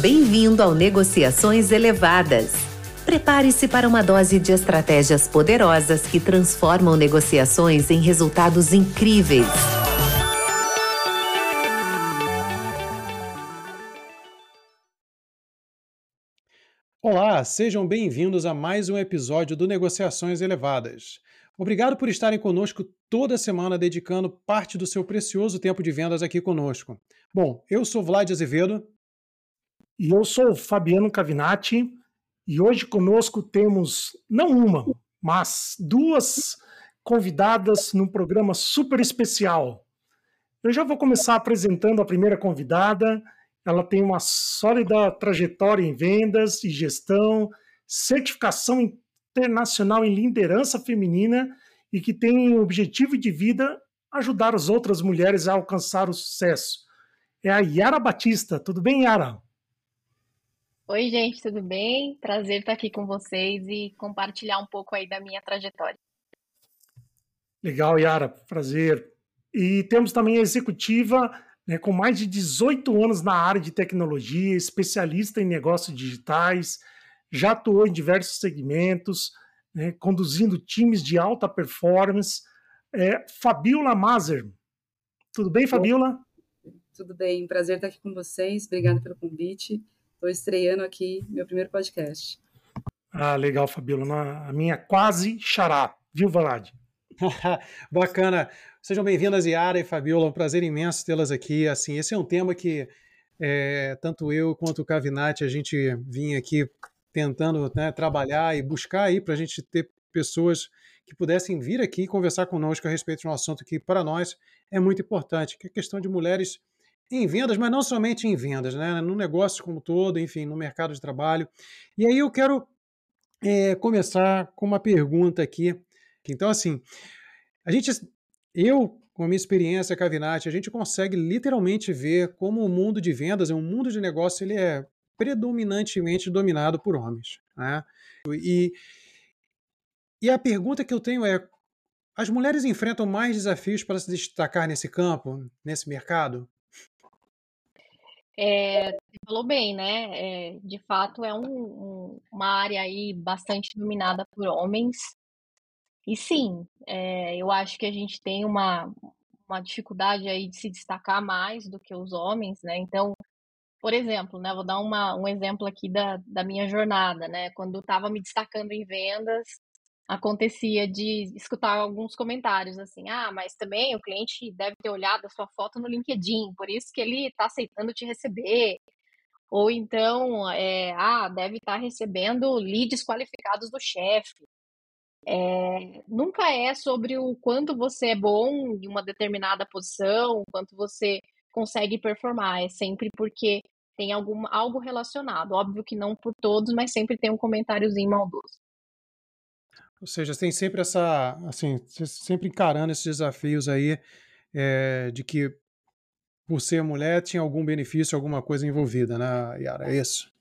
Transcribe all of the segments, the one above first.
Bem-vindo ao Negociações Elevadas. Prepare-se para uma dose de estratégias poderosas que transformam negociações em resultados incríveis. Olá, sejam bem-vindos a mais um episódio do Negociações Elevadas. Obrigado por estarem conosco toda semana, dedicando parte do seu precioso tempo de vendas aqui conosco. Bom, eu sou Vlad Azevedo. E eu sou Fabiano Cavinati. E hoje conosco temos não uma, mas duas convidadas num programa super especial. Eu já vou começar apresentando a primeira convidada. Ela tem uma sólida trajetória em vendas e gestão, certificação internacional em liderança feminina e que tem o objetivo de vida ajudar as outras mulheres a alcançar o sucesso. É a Yara Batista. Tudo bem, Yara? Oi, gente, tudo bem? Prazer estar aqui com vocês e compartilhar um pouco aí da minha trajetória. Legal, Yara, prazer. E temos também a executiva né, com mais de 18 anos na área de tecnologia, especialista em negócios digitais, já atuou em diversos segmentos, né, conduzindo times de alta performance. É, Fabiola Mazer. Tudo bem, Fabiola? Tudo bem, prazer estar aqui com vocês. Obrigada pelo convite. Estou estreando aqui meu primeiro podcast. Ah, legal, Fabiola. A minha quase xará, viu, Valade? Bacana. Sejam bem-vindas, Yara e Fabiola. Um prazer imenso tê-las aqui. Assim, esse é um tema que é, tanto eu quanto o Cavinati a gente vinha aqui tentando né, trabalhar e buscar aí para a gente ter pessoas que pudessem vir aqui conversar conosco a respeito de um assunto que para nós é muito importante, que é a questão de mulheres em vendas, mas não somente em vendas, né? no negócio como todo, enfim, no mercado de trabalho. E aí eu quero é, começar com uma pergunta aqui. Então, assim, a gente, eu, com a minha experiência, Cavinati, a gente consegue literalmente ver como o mundo de vendas, um mundo de negócio, ele é predominantemente dominado por homens. Né? E, e a pergunta que eu tenho é: as mulheres enfrentam mais desafios para se destacar nesse campo, nesse mercado? É, você falou bem, né? É, de fato, é um, um, uma área aí bastante dominada por homens. E sim, é, eu acho que a gente tem uma, uma dificuldade aí de se destacar mais do que os homens, né? Então, por exemplo, né, vou dar uma, um exemplo aqui da, da minha jornada, né? Quando eu estava me destacando em vendas, acontecia de escutar alguns comentários assim: ah, mas também o cliente deve ter olhado a sua foto no LinkedIn, por isso que ele está aceitando te receber. Ou então, é, ah, deve estar tá recebendo leads qualificados do chefe. É, nunca é sobre o quanto você é bom em uma determinada posição, quanto você consegue performar. É sempre porque tem algum, algo relacionado. Óbvio que não por todos, mas sempre tem um comentáriozinho maldoso. Ou seja, tem sempre essa, assim, sempre encarando esses desafios aí é, de que por ser mulher tinha algum benefício, alguma coisa envolvida, né, Yara? É isso?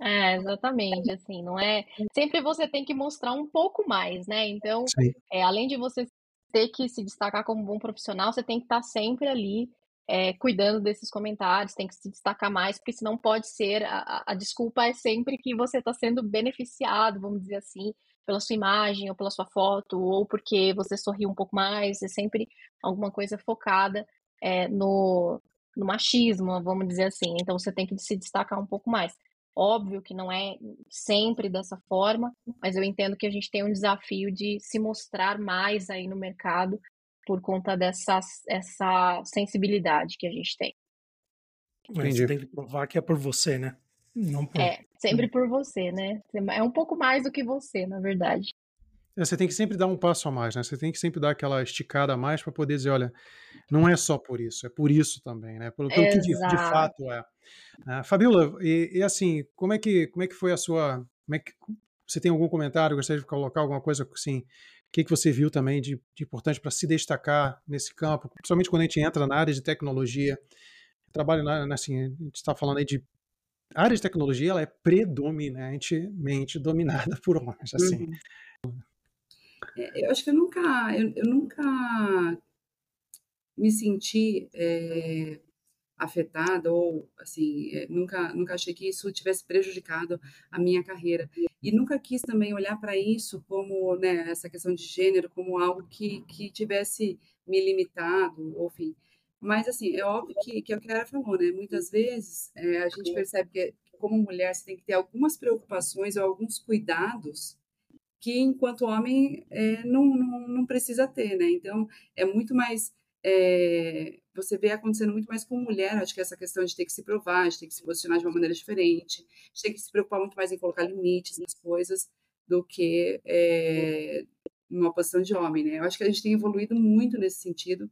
É, exatamente, assim, não é... Sempre você tem que mostrar um pouco mais, né? Então, é, além de você ter que se destacar como bom profissional, você tem que estar sempre ali é, cuidando desses comentários, tem que se destacar mais, porque senão pode ser, a, a desculpa é sempre que você está sendo beneficiado, vamos dizer assim, pela sua imagem ou pela sua foto, ou porque você sorriu um pouco mais, é sempre alguma coisa focada é, no, no machismo, vamos dizer assim. Então você tem que se destacar um pouco mais. Óbvio que não é sempre dessa forma, mas eu entendo que a gente tem um desafio de se mostrar mais aí no mercado por conta dessa essa sensibilidade que a gente tem. Mas você tem que provar que é por você, né? Não por... É, sempre por você, né? É um pouco mais do que você, na verdade. É, você tem que sempre dar um passo a mais, né? Você tem que sempre dar aquela esticada a mais para poder dizer, olha, não é só por isso, é por isso também, né? Pelo, pelo que de, de, fato é. Uh, Fabiola, e, e, assim, como é que como é que foi a sua, como é que você tem algum comentário? Gostaria de colocar alguma coisa assim? O que, que você viu também de, de importante para se destacar nesse campo, principalmente quando a gente entra na área de tecnologia? Trabalho, na, assim, a gente está falando aí de a área de tecnologia, ela é predominantemente dominada por homens, assim. Uhum. É, eu acho que eu nunca, eu, eu nunca me senti é, afetada ou assim é, nunca nunca achei que isso tivesse prejudicado a minha carreira e nunca quis também olhar para isso como né essa questão de gênero como algo que que tivesse me limitado ou enfim mas assim é óbvio que, que é o que a Clara falou né? Muitas vezes é, a gente percebe que como mulher você tem que ter algumas preocupações ou alguns cuidados que enquanto homem é, não, não, não precisa ter né? Então é muito mais é, você vê acontecendo muito mais com mulher, acho que essa questão de ter que se provar, de ter que se posicionar de uma maneira diferente, de ter que se preocupar muito mais em colocar limites nas coisas do que é, numa posição de homem, né? Eu acho que a gente tem evoluído muito nesse sentido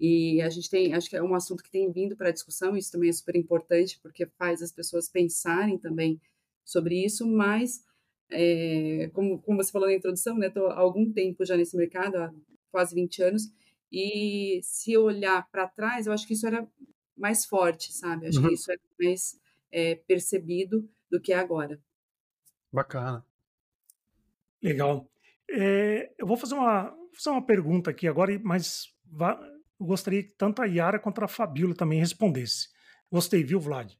e a gente tem, acho que é um assunto que tem vindo para a discussão, isso também é super importante porque faz as pessoas pensarem também sobre isso, mas é, como, como você falou na introdução, né? Estou há algum tempo já nesse mercado, há quase 20 anos, e se olhar para trás, eu acho que isso era mais forte, sabe? Acho uhum. que isso era mais é, percebido do que é agora. Bacana. Legal. É, eu vou fazer uma, fazer uma pergunta aqui agora, mas eu gostaria que tanto a Yara quanto a Fabíola também respondesse. Gostei, viu, Vlad?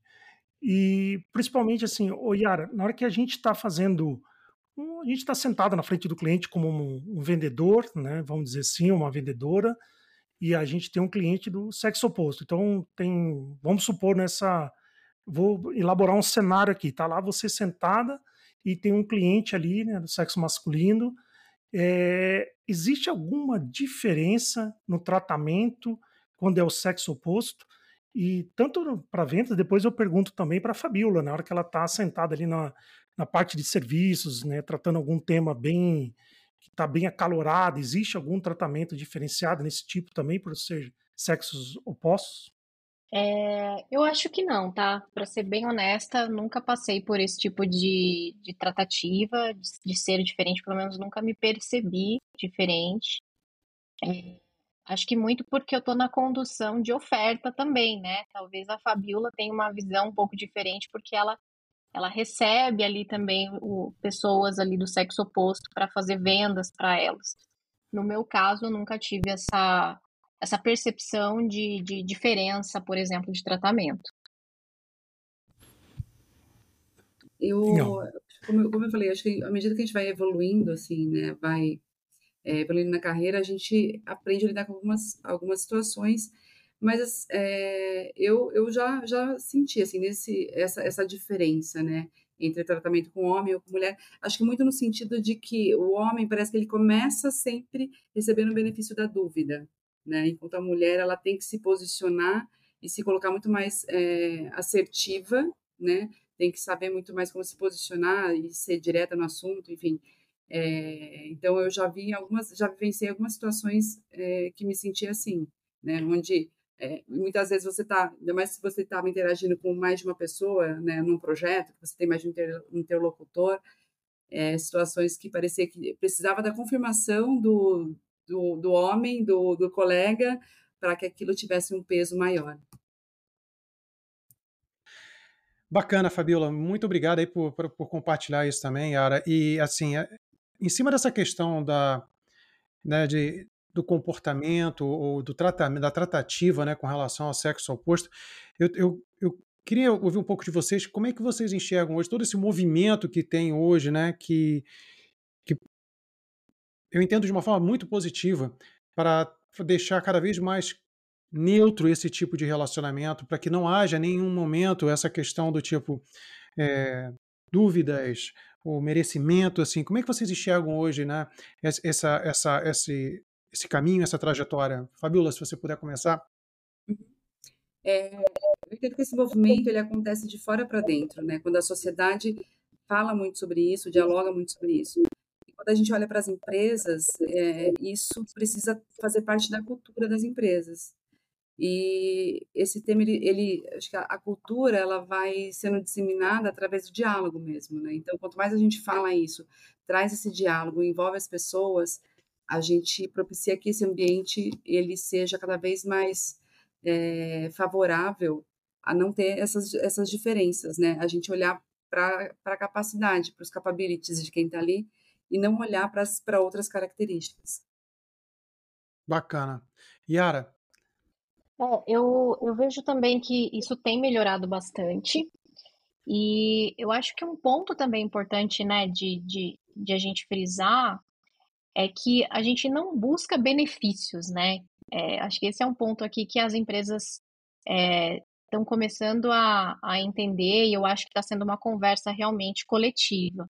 E principalmente assim, ô Yara, na hora que a gente está fazendo a gente está sentado na frente do cliente como um, um, vendedor, né, vamos dizer assim, uma vendedora, e a gente tem um cliente do sexo oposto. Então, tem, vamos supor nessa, vou elaborar um cenário aqui, tá lá você sentada e tem um cliente ali, né, do sexo masculino. É, existe alguma diferença no tratamento quando é o sexo oposto? E tanto para vendas, depois eu pergunto também para a Fabiola, na hora que ela está sentada ali na, na parte de serviços, né, tratando algum tema bem que está bem acalorado, existe algum tratamento diferenciado nesse tipo também por ser sexos opostos? É, eu acho que não, tá? Para ser bem honesta, nunca passei por esse tipo de, de tratativa, de, de, ser diferente, pelo menos nunca me percebi diferente. É, acho que muito porque eu estou na condução de oferta também, né? Talvez a Fabiola tenha uma visão um pouco diferente, porque ela ela recebe ali também o, pessoas ali do sexo oposto para fazer vendas para elas. No meu caso, eu nunca tive essa, essa percepção de, de diferença, por exemplo, de tratamento. Eu, como, eu, como eu falei, acho que à medida que a gente vai evoluindo, assim, né, vai é, evoluindo na carreira, a gente aprende a lidar com algumas, algumas situações mas é, eu, eu já, já senti assim, nesse, essa, essa diferença, né? Entre tratamento com homem ou com mulher. Acho que muito no sentido de que o homem parece que ele começa sempre recebendo o benefício da dúvida, né? Enquanto a mulher ela tem que se posicionar e se colocar muito mais é, assertiva, né? Tem que saber muito mais como se posicionar e ser direta no assunto, enfim. É, então eu já vi algumas, já vivenciei algumas situações é, que me senti assim, né? Onde é, muitas vezes você está, ainda mais se você estava interagindo com mais de uma pessoa, né, num projeto, você tem mais de um interlocutor, é, situações que parecia que precisava da confirmação do, do, do homem, do, do colega, para que aquilo tivesse um peso maior. Bacana, Fabiola. Muito obrigado aí por, por, por compartilhar isso também, Yara. E, assim, é, em cima dessa questão da, né, de, do comportamento ou do tratamento, da tratativa né, com relação ao sexo oposto. Eu, eu, eu queria ouvir um pouco de vocês, como é que vocês enxergam hoje todo esse movimento que tem hoje, né, que, eu entendo de uma forma muito positiva para deixar cada vez mais neutro esse tipo de relacionamento, para que não haja nenhum momento essa questão do tipo é, dúvidas, o merecimento, assim, como é que vocês enxergam hoje, né, essa, essa, esse, esse caminho, essa trajetória? Fabiola, se você puder começar. É, eu entendo que esse movimento ele acontece de fora para dentro, né? Quando a sociedade fala muito sobre isso, dialoga muito sobre isso. Quando a gente olha para as empresas, é, isso precisa fazer parte da cultura das empresas. E esse tema, ele, ele, acho que a, a, cultura, ela vai sendo disseminada através do diálogo mesmo, né? Então, quanto mais a gente fala isso, traz esse diálogo, envolve as pessoas, a gente propicia que esse ambiente ele seja cada vez mais é, favorável a não ter essas, essas diferenças, né? A gente olhar para a capacidade, para os capabilities de quem está ali e não olhar para outras características. Bacana. Yara? É, eu, eu vejo também que isso tem melhorado bastante. E eu acho que um ponto também importante, né, de, de, de a gente frisar é que a gente não busca benefícios, né? É, acho que esse é um ponto aqui que as empresas estão é, começando a, a entender e eu acho que está sendo uma conversa realmente coletiva.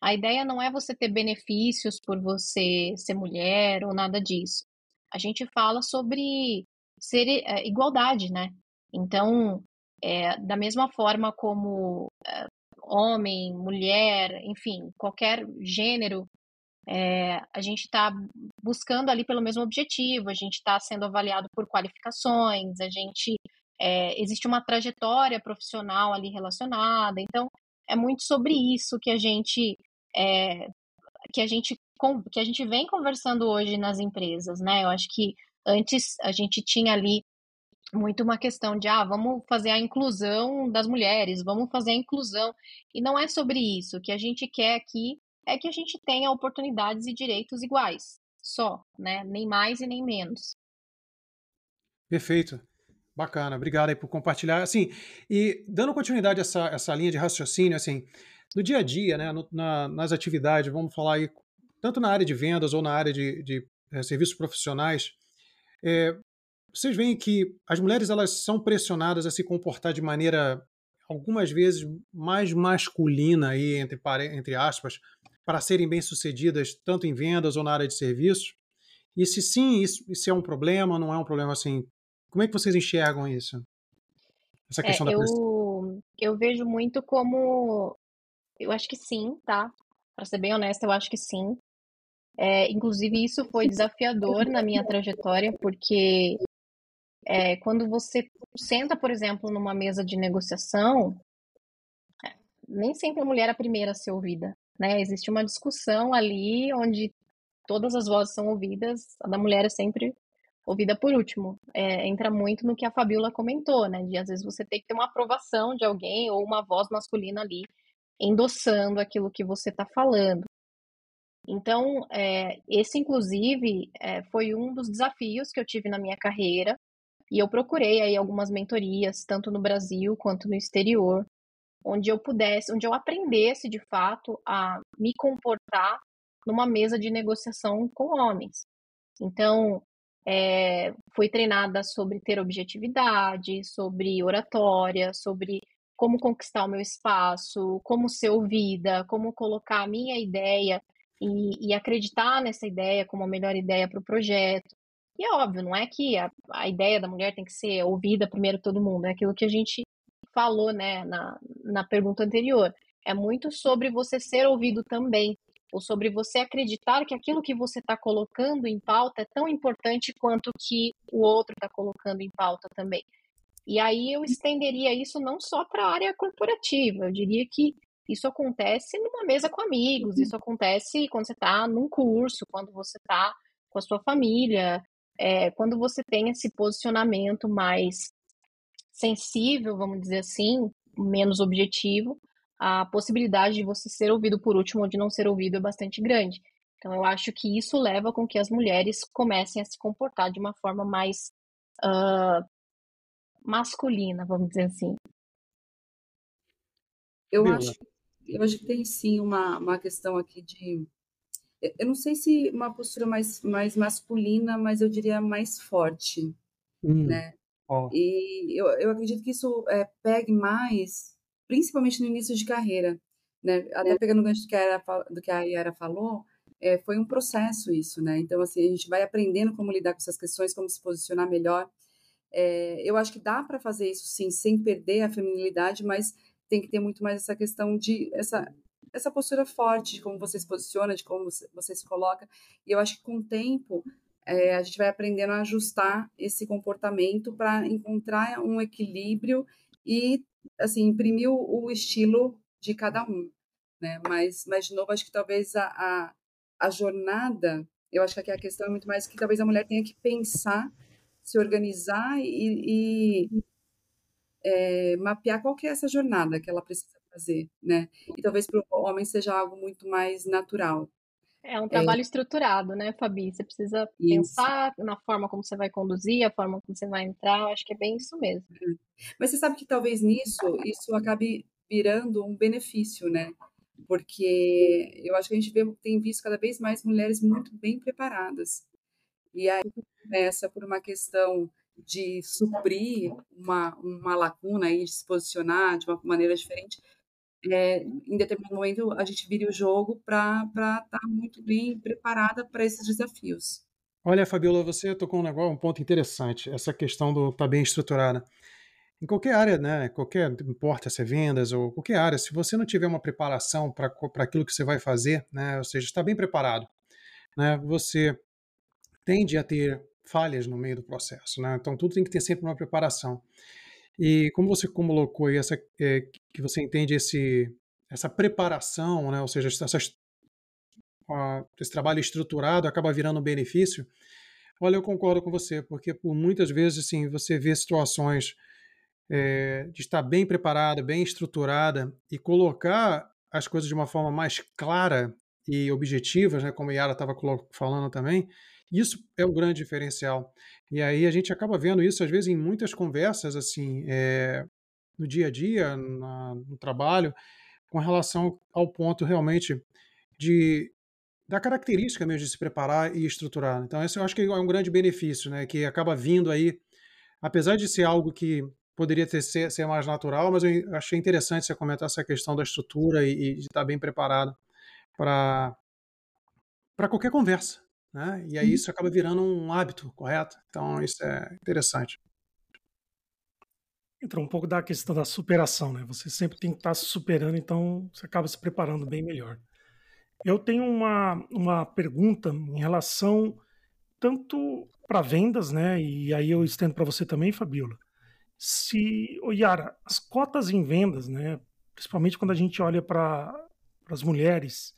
A ideia não é você ter benefícios por você ser mulher ou nada disso. A gente fala sobre ser é, igualdade, né? Então, é, da mesma forma como é, homem, mulher, enfim, qualquer gênero, é, a gente está buscando ali pelo mesmo objetivo, a gente está sendo avaliado por qualificações, a gente é, existe uma trajetória profissional ali relacionada, então é muito sobre isso que a gente é, que a gente que a gente vem conversando hoje nas empresas, né? Eu acho que antes a gente tinha ali muito uma questão de ah, vamos fazer a inclusão das mulheres, vamos fazer a inclusão. E não é sobre isso. O que a gente quer aqui é que a gente tenha oportunidades e direitos iguais. Só, né? Nem mais e nem menos. Perfeito. Bacana, obrigado aí por compartilhar. Assim, e dando continuidade a essa, essa linha de raciocínio, assim, no dia a dia, né, no, na, nas atividades, vamos falar aí, tanto na área de vendas ou na área de, de é, serviços profissionais, é, vocês veem que as mulheres elas são pressionadas a se comportar de maneira algumas vezes mais masculina aí entre entre aspas para serem bem sucedidas tanto em vendas ou na área de serviços e se sim isso, isso é um problema não é um problema assim como é que vocês enxergam isso? Essa é, questão é, da eu eu vejo muito como eu acho que sim tá? Para ser bem honesta eu acho que sim. É, inclusive isso foi desafiador na minha trajetória porque é, quando você senta, por exemplo, numa mesa de negociação, é, nem sempre a mulher é a primeira a ser ouvida, né? Existe uma discussão ali onde todas as vozes são ouvidas, a da mulher é sempre ouvida por último. É, entra muito no que a Fabiola comentou, né? De às vezes você tem que ter uma aprovação de alguém ou uma voz masculina ali endossando aquilo que você está falando. Então, é, esse, inclusive, é, foi um dos desafios que eu tive na minha carreira, e eu procurei aí algumas mentorias, tanto no Brasil quanto no exterior, onde eu pudesse, onde eu aprendesse de fato a me comportar numa mesa de negociação com homens. Então, é, fui treinada sobre ter objetividade, sobre oratória, sobre como conquistar o meu espaço, como ser ouvida, como colocar a minha ideia e, e acreditar nessa ideia como a melhor ideia para o projeto. E é óbvio, não é que a, a ideia da mulher tem que ser ouvida primeiro todo mundo, é aquilo que a gente falou né, na, na pergunta anterior. É muito sobre você ser ouvido também, ou sobre você acreditar que aquilo que você está colocando em pauta é tão importante quanto que o outro está colocando em pauta também. E aí eu estenderia isso não só para a área corporativa, eu diria que isso acontece numa mesa com amigos, isso acontece quando você está num curso, quando você está com a sua família, é, quando você tem esse posicionamento mais sensível, vamos dizer assim, menos objetivo, a possibilidade de você ser ouvido por último ou de não ser ouvido é bastante grande. Então, eu acho que isso leva com que as mulheres comecem a se comportar de uma forma mais uh, masculina, vamos dizer assim. Eu acho, eu acho que tem sim uma, uma questão aqui de eu não sei se uma postura mais, mais masculina, mas eu diria mais forte, hum. né? Oh. E eu, eu acredito que isso é, pegue mais, principalmente no início de carreira, né? Até é. pegando o gancho do que a Yara, do que a Yara falou, é, foi um processo isso, né? Então, assim, a gente vai aprendendo como lidar com essas questões, como se posicionar melhor. É, eu acho que dá para fazer isso, sim, sem perder a feminilidade, mas tem que ter muito mais essa questão de essa essa postura forte de como você se posiciona, de como você se coloca. E eu acho que com o tempo é, a gente vai aprendendo a ajustar esse comportamento para encontrar um equilíbrio e assim imprimir o, o, estilo de cada um, né? Mas, mas de novo acho que talvez a, a, a jornada, eu acho que aqui a questão é muito mais que talvez a mulher tenha que pensar, se organizar e, e é, mapear qual que é essa jornada que ela precisa fazer, né? E talvez para o homem seja algo muito mais natural. É um trabalho é... estruturado, né, Fabi? Você precisa isso. pensar na forma como você vai conduzir, a forma como você vai entrar. Eu acho que é bem isso mesmo. Mas você sabe que talvez nisso isso acabe virando um benefício, né? Porque eu acho que a gente vê, tem visto cada vez mais mulheres muito bem preparadas. E aí começa por uma questão de suprir uma, uma lacuna e de se posicionar de uma maneira diferente, é, em determinado momento a gente vira o jogo para estar tá muito bem preparada para esses desafios. Olha, Fabiola, você tocou um negócio, um ponto interessante, essa questão do estar tá bem estruturada. Em qualquer área, né, qualquer, importa se é vendas ou qualquer área, se você não tiver uma preparação para aquilo que você vai fazer, né, ou seja, está bem preparado, né, você tende a ter falhas no meio do processo, né, então tudo tem que ter sempre uma preparação. E como você colocou aí, essa, é, que você entende esse, essa preparação, né? ou seja, essas, uh, esse trabalho estruturado acaba virando um benefício, olha, eu concordo com você, porque por muitas vezes assim, você vê situações é, de estar bem preparada, bem estruturada e colocar as coisas de uma forma mais clara e objetiva, né, como a Yara estava falando também, isso é o grande diferencial. E aí a gente acaba vendo isso, às vezes, em muitas conversas, assim, é, no dia a dia, na, no trabalho, com relação ao ponto realmente de da característica mesmo de se preparar e estruturar. Então, esse eu acho que é um grande benefício, né? Que acaba vindo aí, apesar de ser algo que poderia ter, ser, ser mais natural, mas eu achei interessante você comentar essa questão da estrutura e, e de estar bem preparado para para qualquer conversa, né? E aí isso acaba virando um hábito, correto? Então isso é interessante. Entra um pouco da questão da superação, né? Você sempre tem que estar se superando, então você acaba se preparando bem melhor. Eu tenho uma, uma pergunta em relação tanto para vendas, né? E aí eu estendo para você também, Fabiola. Se, oh Yara, as cotas em vendas, né? Principalmente quando a gente olha para as mulheres,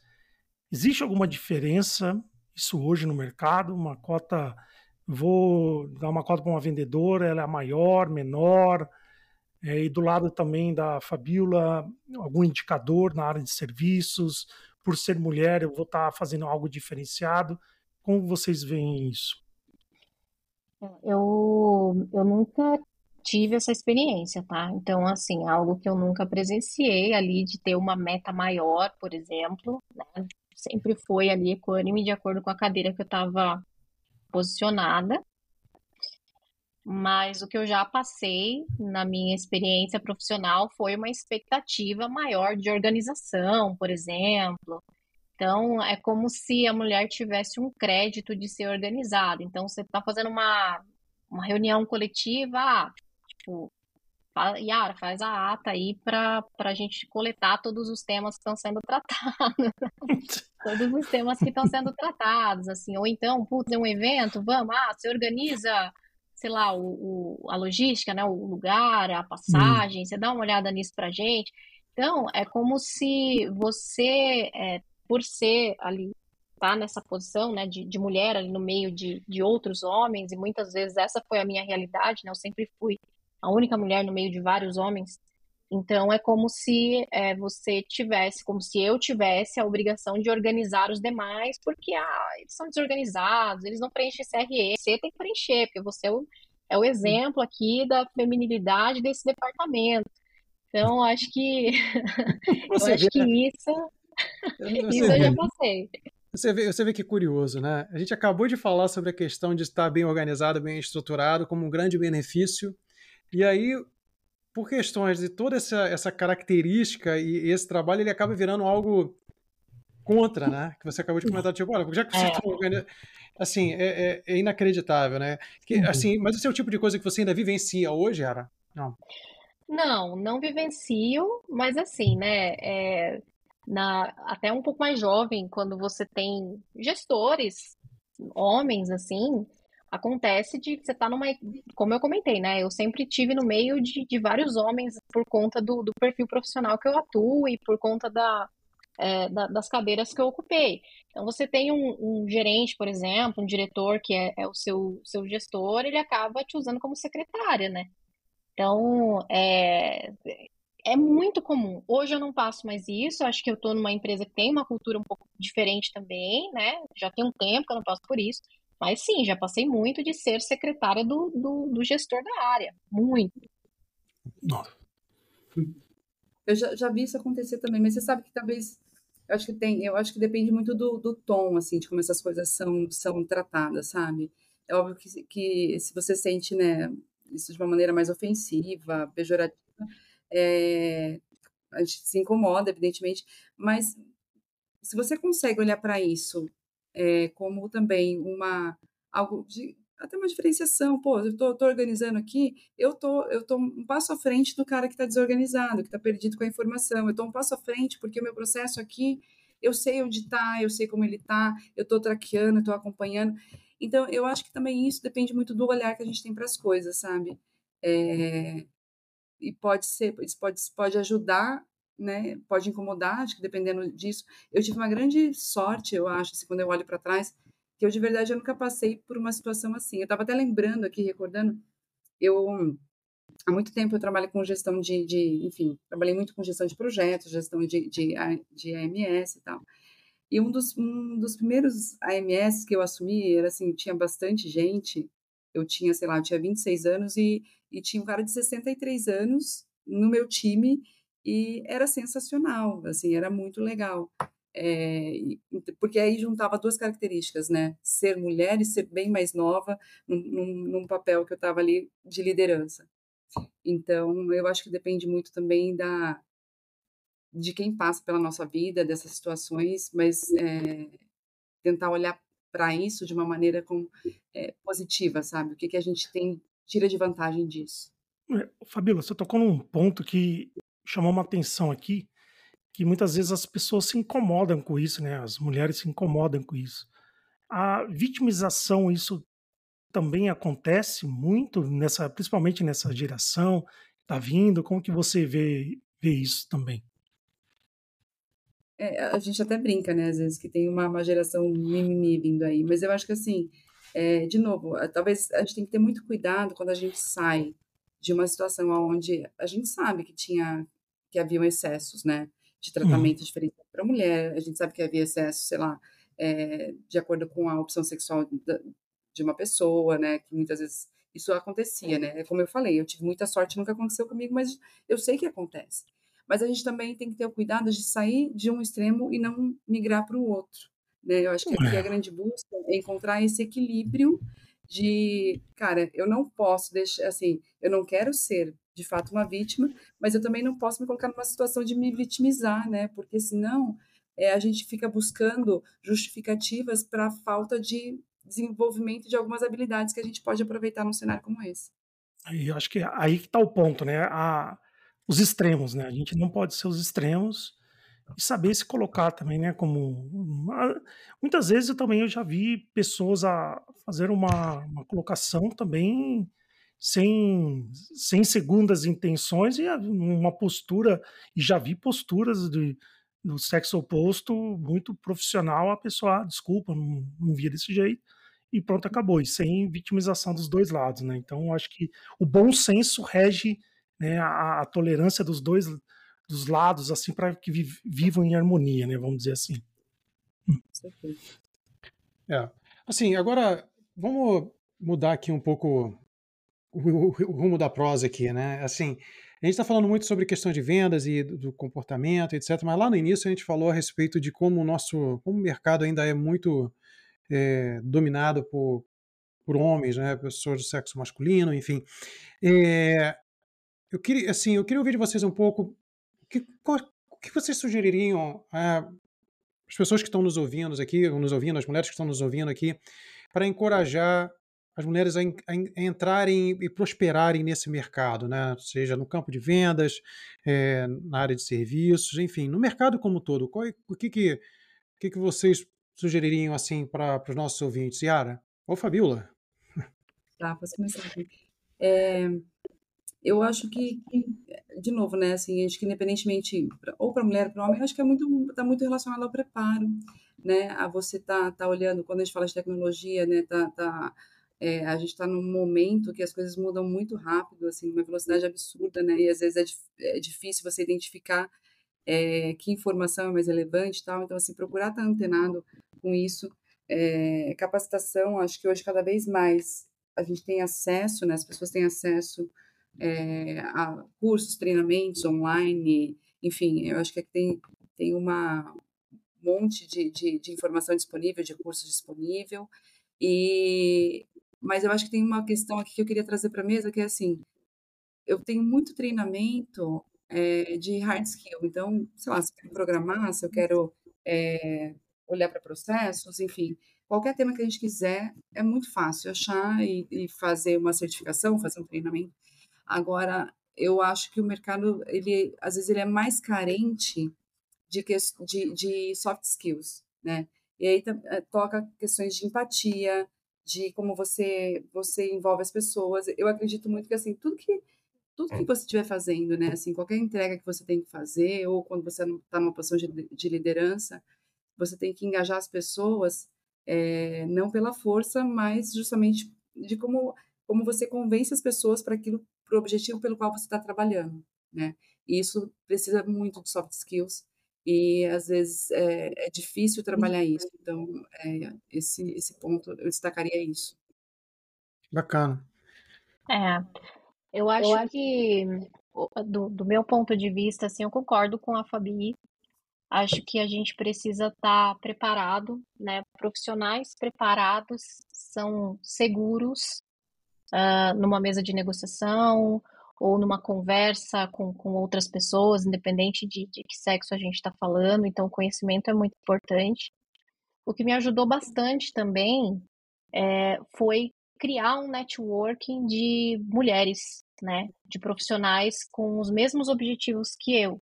existe alguma diferença isso hoje no mercado, uma cota, vou dar uma cota para uma vendedora, ela é maior, menor, é, e do lado também da Fabiola, algum indicador na área de serviços, por ser mulher, eu vou estar tá fazendo algo diferenciado. Como vocês veem isso? Eu, eu nunca tive essa experiência, tá? Então, assim, algo que eu nunca presenciei ali de ter uma meta maior, por exemplo, né? Sempre foi ali equânime de acordo com a cadeira que eu estava posicionada. Mas o que eu já passei na minha experiência profissional foi uma expectativa maior de organização, por exemplo. Então, é como se a mulher tivesse um crédito de ser organizada. Então, você está fazendo uma, uma reunião coletiva, ah, tipo, Yara, faz a ata aí para a gente coletar todos os temas que estão sendo tratados. todos os temas que estão sendo tratados, assim. Ou então, putz, é um evento, vamos, ah, você organiza, sei lá, o, o a logística, né, o lugar, a passagem, hum. você dá uma olhada nisso pra gente. Então, é como se você, é, por ser ali, tá nessa posição, né, de, de mulher ali no meio de, de outros homens, e muitas vezes essa foi a minha realidade, né, eu sempre fui a única mulher no meio de vários homens. Então é como se é, você tivesse, como se eu tivesse a obrigação de organizar os demais, porque ah, eles são desorganizados, eles não preenchem CRE, você tem que preencher, porque você é o, é o exemplo aqui da feminilidade desse departamento. Então acho que eu acho que né? isso, isso eu já passei. Você vê, você vê que curioso, né? A gente acabou de falar sobre a questão de estar bem organizado, bem estruturado, como um grande benefício e aí, por questões de toda essa, essa característica e esse trabalho, ele acaba virando algo contra, né? Que você acabou de comentar, tipo, olha, já que você é. assim, é, é, é, inacreditável, né? Que, uhum. assim, mas esse é o tipo de coisa que você ainda vivencia hoje, Ara? Não. Não, não vivencio, mas assim, né? É, na, até um pouco mais jovem, quando você tem gestores, homens, assim, acontece de você estar tá numa. Como eu comentei, né? Eu sempre tive no meio de, de vários homens por conta do, do perfil profissional que eu atuo e por conta da, é, da, das cadeiras que eu ocupei. Então, você tem um, um gerente, por exemplo, um diretor que é, é, o seu, seu gestor, ele acaba te usando como secretária, né? Então, é, é muito comum. Hoje eu não passo mais isso, acho que eu estou numa empresa que tem uma cultura um pouco diferente também, né? Já tem um tempo que eu não passo por isso. Mas sim, já passei muito de ser secretária do, do, do gestor da área. Muito. Nossa. Eu já, já vi isso acontecer também, mas você sabe que talvez eu acho que tem, eu acho que depende muito do, do tom, assim, de como essas coisas são, são tratadas, sabe? É óbvio que, que se você sente, né, isso de uma maneira mais ofensiva, pejorativa, é, a gente se incomoda, evidentemente, mas se você consegue olhar para isso é, como também uma algo de até uma diferenciação, pô, eu tô, tô, organizando aqui, eu tô, eu tô um passo à frente do cara que está desorganizado, que está perdido com a informação, eu tô um passo à frente porque o meu processo aqui, eu sei onde está, eu sei como ele está, eu tô traqueando, estou acompanhando, então eu acho que também isso depende muito do olhar que a gente tem para as coisas, sabe? É, e pode ser, isso pode, pode ajudar, né? Pode incomodar, acho que dependendo disso. Eu tive uma grande sorte, eu acho, assim, quando eu olho para trás, que eu de verdade eu nunca passei por uma situação assim. Eu estava até lembrando aqui, recordando, eu há muito tempo eu trabalho com gestão de, de enfim, trabalhei muito com gestão de projetos, gestão de, de, de AMS e tal. E um dos, um dos primeiros AMS que eu assumi era assim, tinha bastante gente, eu tinha, sei lá, eu tinha 26 anos e, e tinha um cara de 63 anos no meu time e era sensacional, assim, era muito legal. É, porque aí juntava duas características, né? Ser mulher e ser bem mais nova num, num, papel que eu estava ali de liderança. Então, eu acho que depende muito também da de quem passa pela nossa vida, dessas situações, mas é, tentar olhar para isso de uma maneira com, é, positiva, sabe? O que, que a gente tem tira de vantagem disso. É, Fabíola, você tocou num ponto que chamou uma atenção aqui, que muitas vezes as pessoas se incomodam com isso, né? As mulheres se incomodam com isso. A vitimização, isso também acontece muito nessa, principalmente nessa geração tá vindo. Como que você vê, vê isso também? É, a gente até brinca, né, às vezes, que tem uma, uma geração mimimi vindo aí, mas eu acho que, assim, é, de novo, talvez a gente tem que ter muito cuidado quando a gente sai de uma situação onde a gente sabe que tinha, que haviam excessos, né, de tratamento uhum. diferente para a mulher, a gente sabe que havia excesso, sei lá, é, de acordo com a opção sexual da, de uma pessoa, né, que muitas vezes isso acontecia, né, é como eu falei, eu tive muita sorte, nunca aconteceu comigo, mas eu sei que acontece mas a gente também tem que ter o cuidado de sair de um extremo e não migrar para o outro. Né? Eu acho que aqui a é. grande busca é encontrar esse equilíbrio de, cara, eu não posso deixar, assim, eu não quero ser de fato uma vítima, mas eu também não posso me colocar numa situação de me vitimizar, né? Porque senão é, a gente fica buscando justificativas para a falta de desenvolvimento de algumas habilidades que a gente pode aproveitar num cenário como esse. Eu acho que aí que está o ponto, né? A, os extremos, né? A gente não pode ser os extremos e saber se colocar também, né? Como uma... muitas vezes eu também eu já vi pessoas a fazer uma, uma colocação também sem, sem segundas intenções e uma postura e já vi posturas de, do sexo oposto muito profissional a pessoa ah, desculpa não, não via desse jeito e pronto acabou e sem vitimização dos dois lados né então acho que o bom senso rege né, a, a tolerância dos dois dos lados assim para que vivam em harmonia, né, vamos dizer assim. É. Assim, agora vamos mudar aqui um pouco o, o, rumo da prosa aqui, né? Assim, a gente está falando muito sobre questão de vendas e do, do, comportamento, etc. Mas lá no início a gente falou a respeito de como o nosso, como o mercado ainda é muito é, dominado por, por homens, né? Pessoas do sexo masculino, enfim. É, eu queria, assim, eu queria ouvir de vocês um pouco que, qual, o que vocês sugeririam às pessoas que estão nos ouvindo aqui, nos ouvindo, as mulheres que estão nos ouvindo aqui, para encorajar as mulheres a, a, entrarem e prosperarem nesse mercado, né? seja no campo de vendas, é, na área de serviços, enfim, no mercado como todo. Qual, o que, que, que, que vocês sugeririam assim para os nossos ouvintes? Yara ou Fabiola? Tá, posso começar aqui. É, eu acho que, que, de novo, né, assim, acho que independentemente, ou para mulher ou para homem, acho que é muito, está muito relacionado ao preparo, né, a você tá, tá olhando, quando a gente fala de tecnologia, né, tá, tá É, a gente está num momento que as coisas mudam muito rápido, assim, uma velocidade absurda, né? E às vezes é, é difícil você identificar é, que informação é mais relevante, tal. Então, assim, procurar estar antenado com isso. É, capacitação, acho que hoje cada vez mais a gente tem acesso, né? As pessoas têm acesso é, a cursos, treinamentos online, enfim, eu acho que tem tem uma monte de, de, de informação disponível, de cursos disponível. E mas eu acho que tem uma questão aqui que eu queria trazer para a mesa, que é assim, eu tenho muito treinamento é, de hard skill. Então, sei lá, se eu quero programar, se eu quero é, olhar para processos, enfim, qualquer tema que a gente quiser, é muito fácil achar e, e, fazer uma certificação, fazer um treinamento. Agora, eu acho que o mercado, ele, às vezes, ele é mais carente de, de, de soft skills, né? E aí toca questões de empatia, de como você você envolve as pessoas. Eu acredito muito que assim tudo que tudo que você estiver fazendo, né, assim qualquer entrega que você tem que fazer ou quando você está numa posição de, de, liderança, você tem que engajar as pessoas é, não pela força, mas justamente de como como você convence as pessoas para aquilo para o objetivo pelo qual você está trabalhando, né? E isso precisa muito de soft skills e às vezes é, é difícil trabalhar isso. Então, é, esse, esse ponto eu destacaria isso. Bacana. É, eu acho, eu acho que do, do, meu ponto de vista, assim, eu concordo com a Fabi. Acho que a gente precisa estar tá preparado, né? Profissionais preparados são seguros uh, numa mesa de negociação ou numa conversa com, com outras pessoas, independente de, de que sexo a gente está falando. Então, o conhecimento é muito importante. O que me ajudou bastante também é, foi criar um networking de mulheres, né, de profissionais com os mesmos objetivos que eu.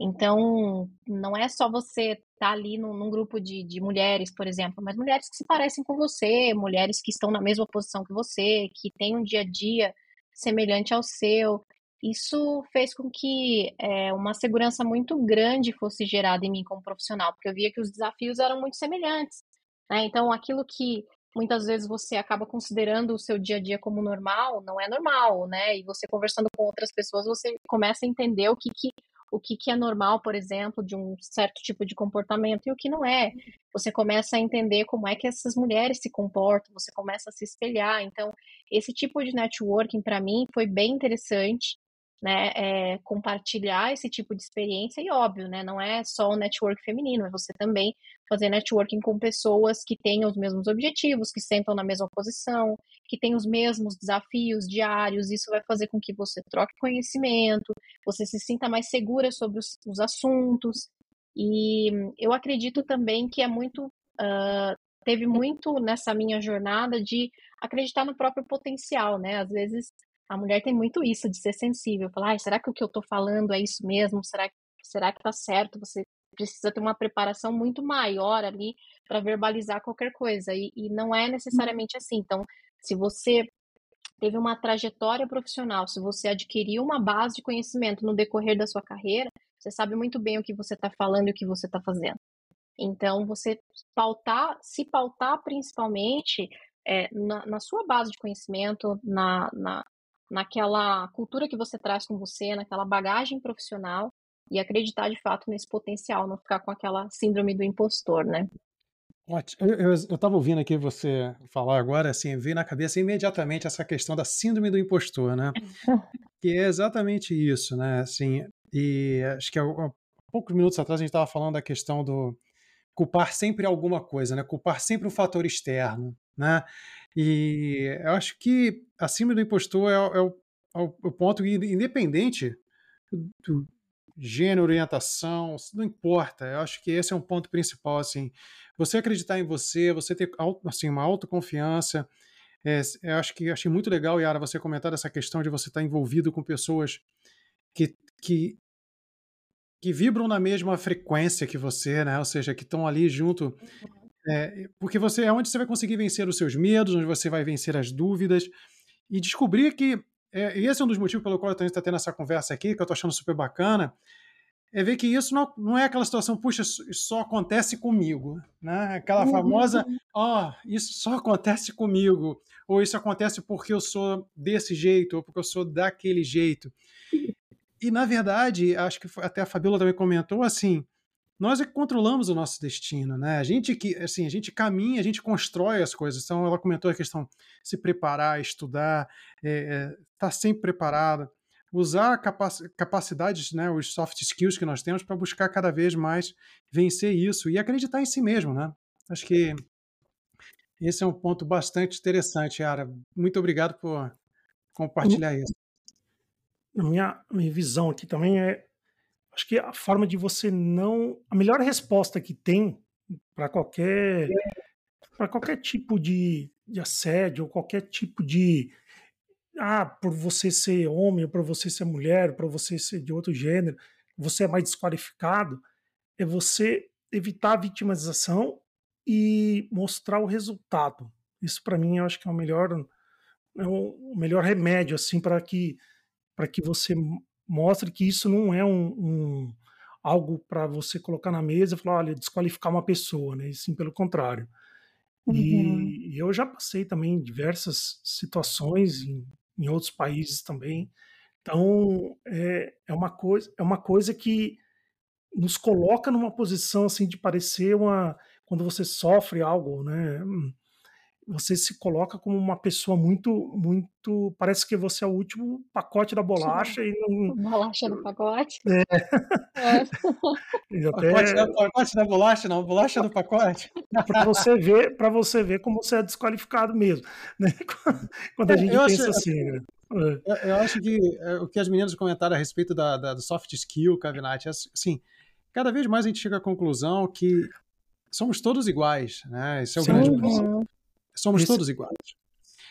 Então, não é só você estar tá ali num, num grupo de, de, mulheres, por exemplo, mas mulheres que se parecem com você, mulheres que estão na mesma posição que você, que têm um dia a dia semelhante ao seu. Isso fez com que é, uma segurança muito grande fosse gerada em mim como profissional, porque eu via que os desafios eram muito semelhantes. Né? Então, aquilo que muitas vezes você acaba considerando o seu dia a dia como normal, não é normal, né? E você conversando com outras pessoas, você começa a entender o que, que o que, que é normal, por exemplo, de um certo tipo de comportamento e o que não é. Você começa a entender como é que essas mulheres se comportam, você começa a se espelhar. Então, esse tipo de networking, para mim, foi bem interessante né, é, compartilhar esse tipo de experiência e óbvio, né, não é só o network feminino, é você também fazer networking com pessoas que têm os mesmos objetivos, que sentam na mesma posição, que têm os mesmos desafios diários, isso vai fazer com que você troque conhecimento, você se sinta mais segura sobre os, os assuntos, e eu acredito também que é muito, uh, teve muito nessa minha jornada de acreditar no próprio potencial, né, às vezes a mulher tem muito isso de ser sensível, falar, ah, será que o que eu estou falando é isso mesmo? Será, será que está certo? Você precisa ter uma preparação muito maior ali para verbalizar qualquer coisa, e, e não é necessariamente assim. Então, se você teve uma trajetória profissional, se você adquiriu uma base de conhecimento no decorrer da sua carreira, você sabe muito bem o que você está falando e o que você está fazendo. Então, você pautar, se pautar principalmente é, na, na, sua base de conhecimento, na, na, naquela cultura que você traz com você, naquela bagagem profissional e acreditar de fato nesse potencial, não ficar com aquela síndrome do impostor, né? Ótimo. Eu estava ouvindo aqui você falar agora, assim, veio na cabeça imediatamente essa questão da síndrome do impostor, né? que é exatamente isso, né? Assim, e acho que há poucos minutos atrás a gente estava falando da questão do culpar sempre alguma coisa, né? Culpar sempre um fator externo, né? E eu acho que acima do impostor é, é, o, é o, ponto independente do gênero, orientação, não importa. Eu acho que esse é um ponto principal, assim. Você acreditar em você, você ter assim, uma autoconfiança. É, eu acho que achei muito legal, Yara, você comentar essa questão de você estar envolvido com pessoas que, que, que vibram na mesma frequência que você, né? Ou seja, que estão ali junto. É, porque você é onde você vai conseguir vencer os seus medos, onde você vai vencer as dúvidas e descobrir que é, esse é um dos motivos pelo qual a gente está tendo essa conversa aqui, que eu estou achando super bacana, é ver que isso não, não é aquela situação, puxa, só acontece comigo, né? Aquela famosa, ó, oh, isso só acontece comigo, ou isso acontece porque eu sou desse jeito, ou porque eu sou daquele jeito. E, na verdade, acho que até a Fabiola também comentou assim, nós é que controlamos o nosso destino, né? A gente que, assim, a gente caminha, a gente constrói as coisas. Então, ela comentou a questão de se preparar, estudar, estar é, é, tá sempre preparada, usar capac capacidades, né, os soft skills que nós temos para buscar cada vez mais vencer isso e acreditar em si mesmo, né? Acho que esse é um ponto bastante interessante, Ara. Muito obrigado por compartilhar isso. Minha, minha visão aqui também é acho que a forma de você não. A melhor resposta que tem para qualquer para qualquer tipo de, de assédio ou qualquer tipo de ah, por você ser homem, ou por você ser mulher, por você ser de outro gênero, você é mais desqualificado, é você evitar a vitimização e mostrar o resultado. Isso para mim eu acho que é o melhor é o melhor remédio assim para que para que você mostre que isso não é um, um algo para você colocar na mesa e falar, olha, desqualificar uma pessoa, né? E sim, pelo contrário. Uhum. E, e, eu já passei também diversas situações em, em outros países também. Então, é, é, uma coisa, é uma coisa que nos coloca numa posição assim de parecer uma quando você sofre algo, né? Você se coloca como uma pessoa muito, muito. Parece que você é o último pacote da bolacha e não. Bolacha do pacote? É. é. Até... Pacote, da, pacote da bolacha, não, bolacha do pacote. Para você ver, para você ver como você é desqualificado mesmo, né? Quando a é, gente eu pensa acho, assim. Né? Eu, eu, acho que é, o que as meninas comentaram a respeito da, da, do soft skill, Cavinati, é assim, cada vez mais a gente chega à conclusão que somos todos iguais, né? Esse é o Sim, grande princípio. Somos esse, todos iguais.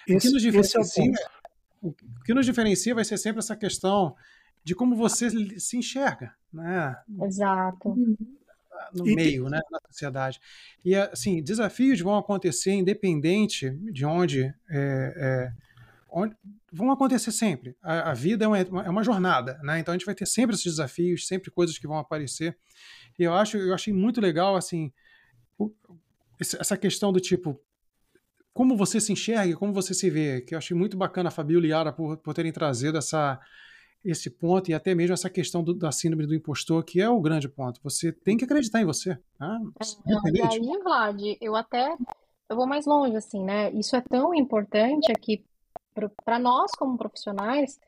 Esse, o, que nos diferencia, é o, o que nos diferencia vai ser sempre essa questão de como você se enxerga, né? Exato. No e meio, né, na sociedade. E assim, desafios vão acontecer independente de onde, é, é, onde vão acontecer sempre. A, a vida é uma, é uma, jornada, né? Então a gente vai ter sempre esses desafios, sempre coisas que vão aparecer. E eu acho, eu achei muito legal assim essa questão do tipo como você se enxerga, como você se vê, que eu achei muito bacana a Fabiola e Yara por, por terem trazido essa, esse ponto e até mesmo essa questão do, da síndrome do impostor, que é o grande ponto. Você tem que acreditar em você. Né? É, e aí, Vlad, eu até eu vou mais longe, assim, né? Isso é tão importante aqui para nós como profissionais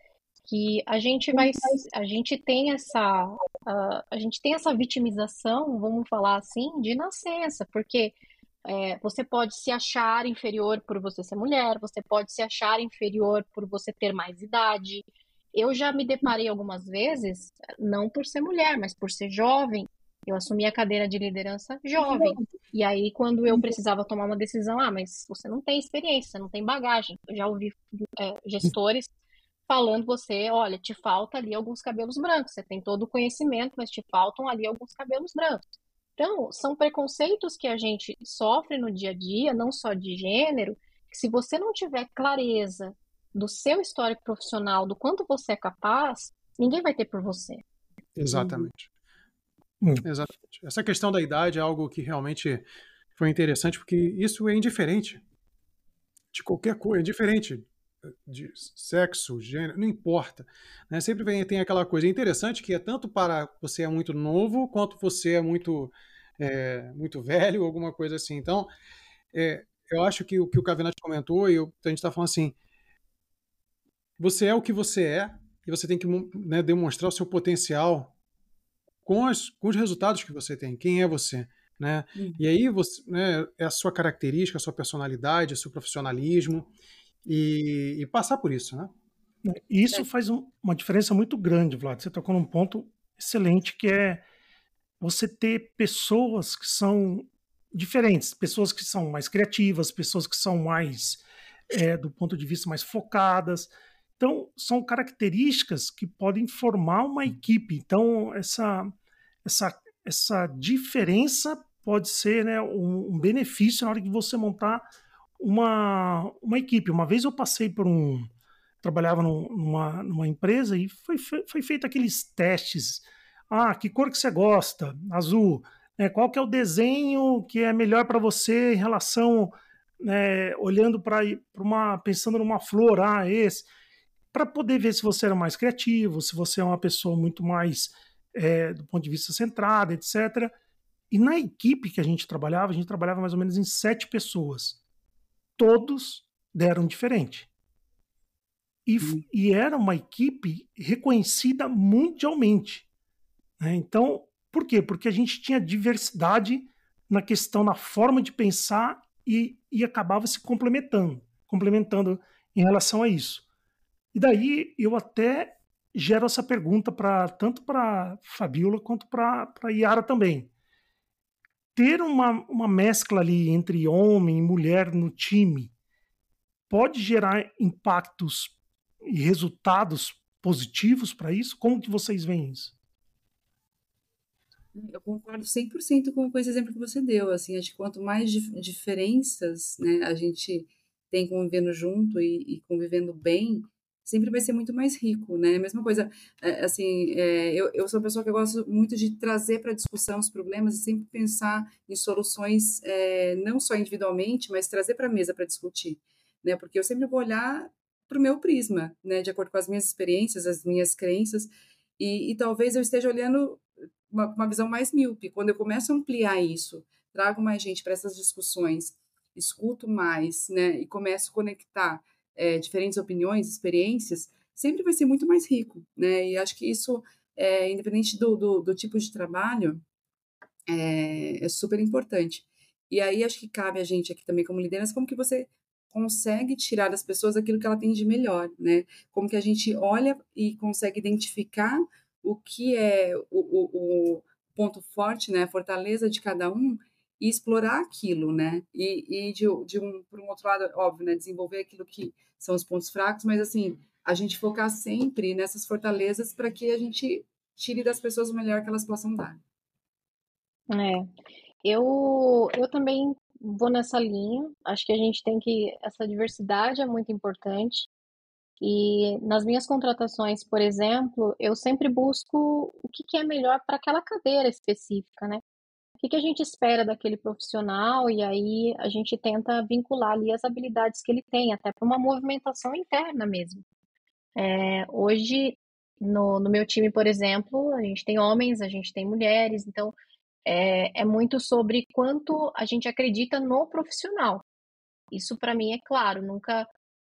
que a gente vai a gente tem essa uh, a gente tem essa vitimização vamos falar assim de nascença porque é, você pode se achar inferior por você ser mulher, você pode se achar inferior por você ter mais idade. Eu já me deparei algumas vezes, não por ser mulher, mas por ser jovem. Eu assumi a cadeira de liderança jovem. E aí, quando eu precisava tomar uma decisão, ah, mas você não tem experiência, você não tem bagagem. Eu já ouvi é, gestores falando você, olha, te falta ali alguns cabelos brancos. Você tem todo o conhecimento, mas te faltam ali alguns cabelos brancos. Então, são preconceitos que a gente sofre no dia a dia, não só de gênero, que se você não tiver clareza do seu histórico profissional, do quanto você é capaz, ninguém vai ter por você. Exatamente. Hum. Exatamente. Essa questão da idade é algo que realmente foi interessante, porque isso é indiferente de qualquer coisa, é diferente de sexo, gênero, não importa. Né? Sempre vem, tem aquela coisa interessante que é tanto para você é muito novo, quanto você é muito, é, muito velho, alguma coisa assim. Então, é, eu acho que o que o Cavenati comentou, e eu, a gente está falando assim, você é o que você é, e você tem que né, demonstrar o seu potencial com, as, com os resultados que você tem, quem é você. Né? Uhum. E aí você, né, é a sua característica, a sua personalidade, o seu profissionalismo, e, e passar por isso, né? Isso é. faz um, uma diferença muito grande, Vlad. Você tocou num ponto excelente que é você ter pessoas que são diferentes, pessoas que são mais criativas, pessoas que são mais, é, do ponto de vista mais focadas. Então, são características que podem formar uma equipe. Então, essa, essa, essa diferença pode ser né, um, um benefício na hora que você montar uma, uma equipe. Uma vez eu passei por um. Trabalhava numa, numa empresa e foi, foi feito aqueles testes. Ah, que cor que você gosta? Azul. É, qual que é o desenho que é melhor para você em relação né, olhando para uma, pensando numa flor, ah, esse, para poder ver se você era mais criativo, se você é uma pessoa muito mais é, do ponto de vista centrado, etc. E na equipe que a gente trabalhava, a gente trabalhava mais ou menos em sete pessoas. Todos deram diferente. E, hum. e era uma equipe reconhecida mundialmente. Né? Então, por quê? Porque a gente tinha diversidade na questão, na forma de pensar e, e acabava se complementando, complementando em relação a isso. E daí eu até gero essa pergunta para tanto para Fabiola quanto para Yara também. Ter uma, uma mescla ali entre homem e mulher no time pode gerar impactos e resultados positivos para isso? Como que vocês veem isso? Eu concordo 100% com, esse exemplo que você deu. Assim, acho que quanto mais dif diferenças né, a gente tem convivendo junto e, e convivendo bem, sempre vai ser muito mais rico, né? Mesma coisa, é, assim, é, eu, eu sou uma pessoa que gosto muito de trazer para discussão os problemas e sempre pensar em soluções, é, não só individualmente, mas trazer para a mesa para discutir, né? Porque eu sempre vou olhar para o meu prisma, né? De acordo com as minhas experiências, as minhas crenças, e, e talvez eu esteja olhando uma, uma visão mais míope. Quando eu começo a ampliar isso, trago mais gente para essas discussões, escuto mais, né? E começo a conectar é, diferentes opiniões, experiências, sempre vai ser muito mais rico, né? E acho que isso, é, independente do, do, do, tipo de trabalho, é, é, super importante. E aí acho que cabe a gente aqui também como liderança, como que você consegue tirar das pessoas aquilo que ela tem de melhor, né? Como que a gente olha e consegue identificar o que é o, o, o ponto forte, né? A fortaleza de cada um e explorar aquilo, né? E, e de, de, um, por um outro lado, óbvio, né? Desenvolver aquilo que são os pontos fracos, mas assim, a gente focar sempre nessas fortalezas para que a gente tire das pessoas o melhor que elas possam dar. É, eu, eu também vou nessa linha. Acho que a gente tem que. Essa diversidade é muito importante. E nas minhas contratações, por exemplo, eu sempre busco o que, que é melhor para aquela cadeira específica, né? Que, que a gente espera daquele profissional e aí a gente tenta vincular ali as habilidades que ele tem, até para uma movimentação interna mesmo. É, hoje, no, no meu time, por exemplo, a gente tem homens, a gente tem mulheres, então é, é muito sobre quanto a gente acredita no profissional. Isso para mim é claro, nunca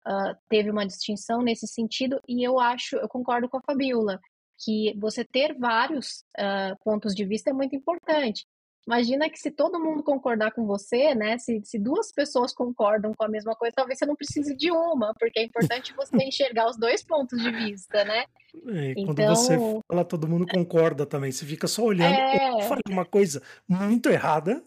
uh, teve uma distinção nesse sentido e eu acho, eu concordo com a Fabiola, que você ter vários uh, pontos de vista é muito importante. Imagina que se todo mundo concordar com você, né? Se, se duas pessoas concordam com a mesma coisa, talvez você não precise de uma, porque é importante você enxergar os dois pontos de vista, né? É, então... Quando você fala, todo mundo concorda também. Você fica só olhando, é... fala uma coisa muito errada.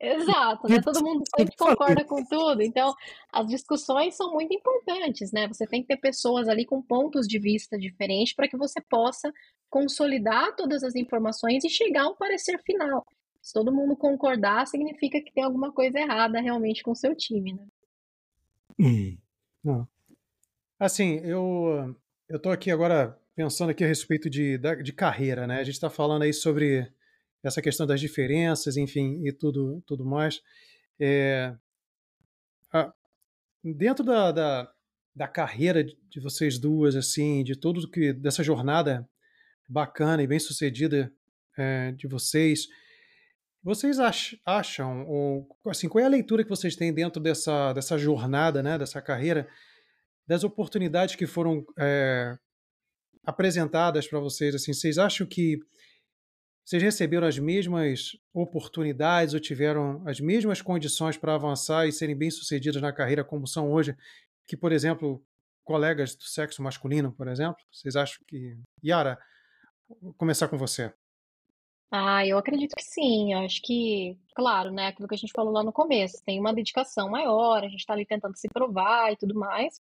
Exato, né? Todo mundo sempre concorda com tudo. Então, as discussões são muito importantes, né? Você tem que ter pessoas ali com pontos de vista diferentes para que você possa consolidar todas as informações e chegar a um parecer final. Se todo mundo concordar, significa que tem alguma coisa errada realmente com o seu time, né? Hum. Não. Assim, eu eu tô aqui agora pensando aqui a respeito de, de carreira, né? A gente está falando aí sobre essa questão das diferenças, enfim, e tudo, tudo mais. É, a, dentro da, da, da, carreira de vocês duas, assim, de tudo que dessa jornada bacana e bem sucedida é, de vocês, vocês acham, ou, assim, qual é a leitura que vocês têm dentro dessa, dessa jornada, né, dessa carreira, das oportunidades que foram é, apresentadas para vocês? Assim, vocês acham que vocês receberam as mesmas oportunidades ou tiveram as mesmas condições para avançar e serem bem-sucedidas na carreira como são hoje, que, por exemplo, colegas do sexo masculino, por exemplo? Vocês acham que. Yara, vou começar com você. Ah, eu acredito que sim. Eu acho que, claro, né, aquilo que a gente falou lá no começo, tem uma dedicação maior, a gente está ali tentando se provar e tudo mais,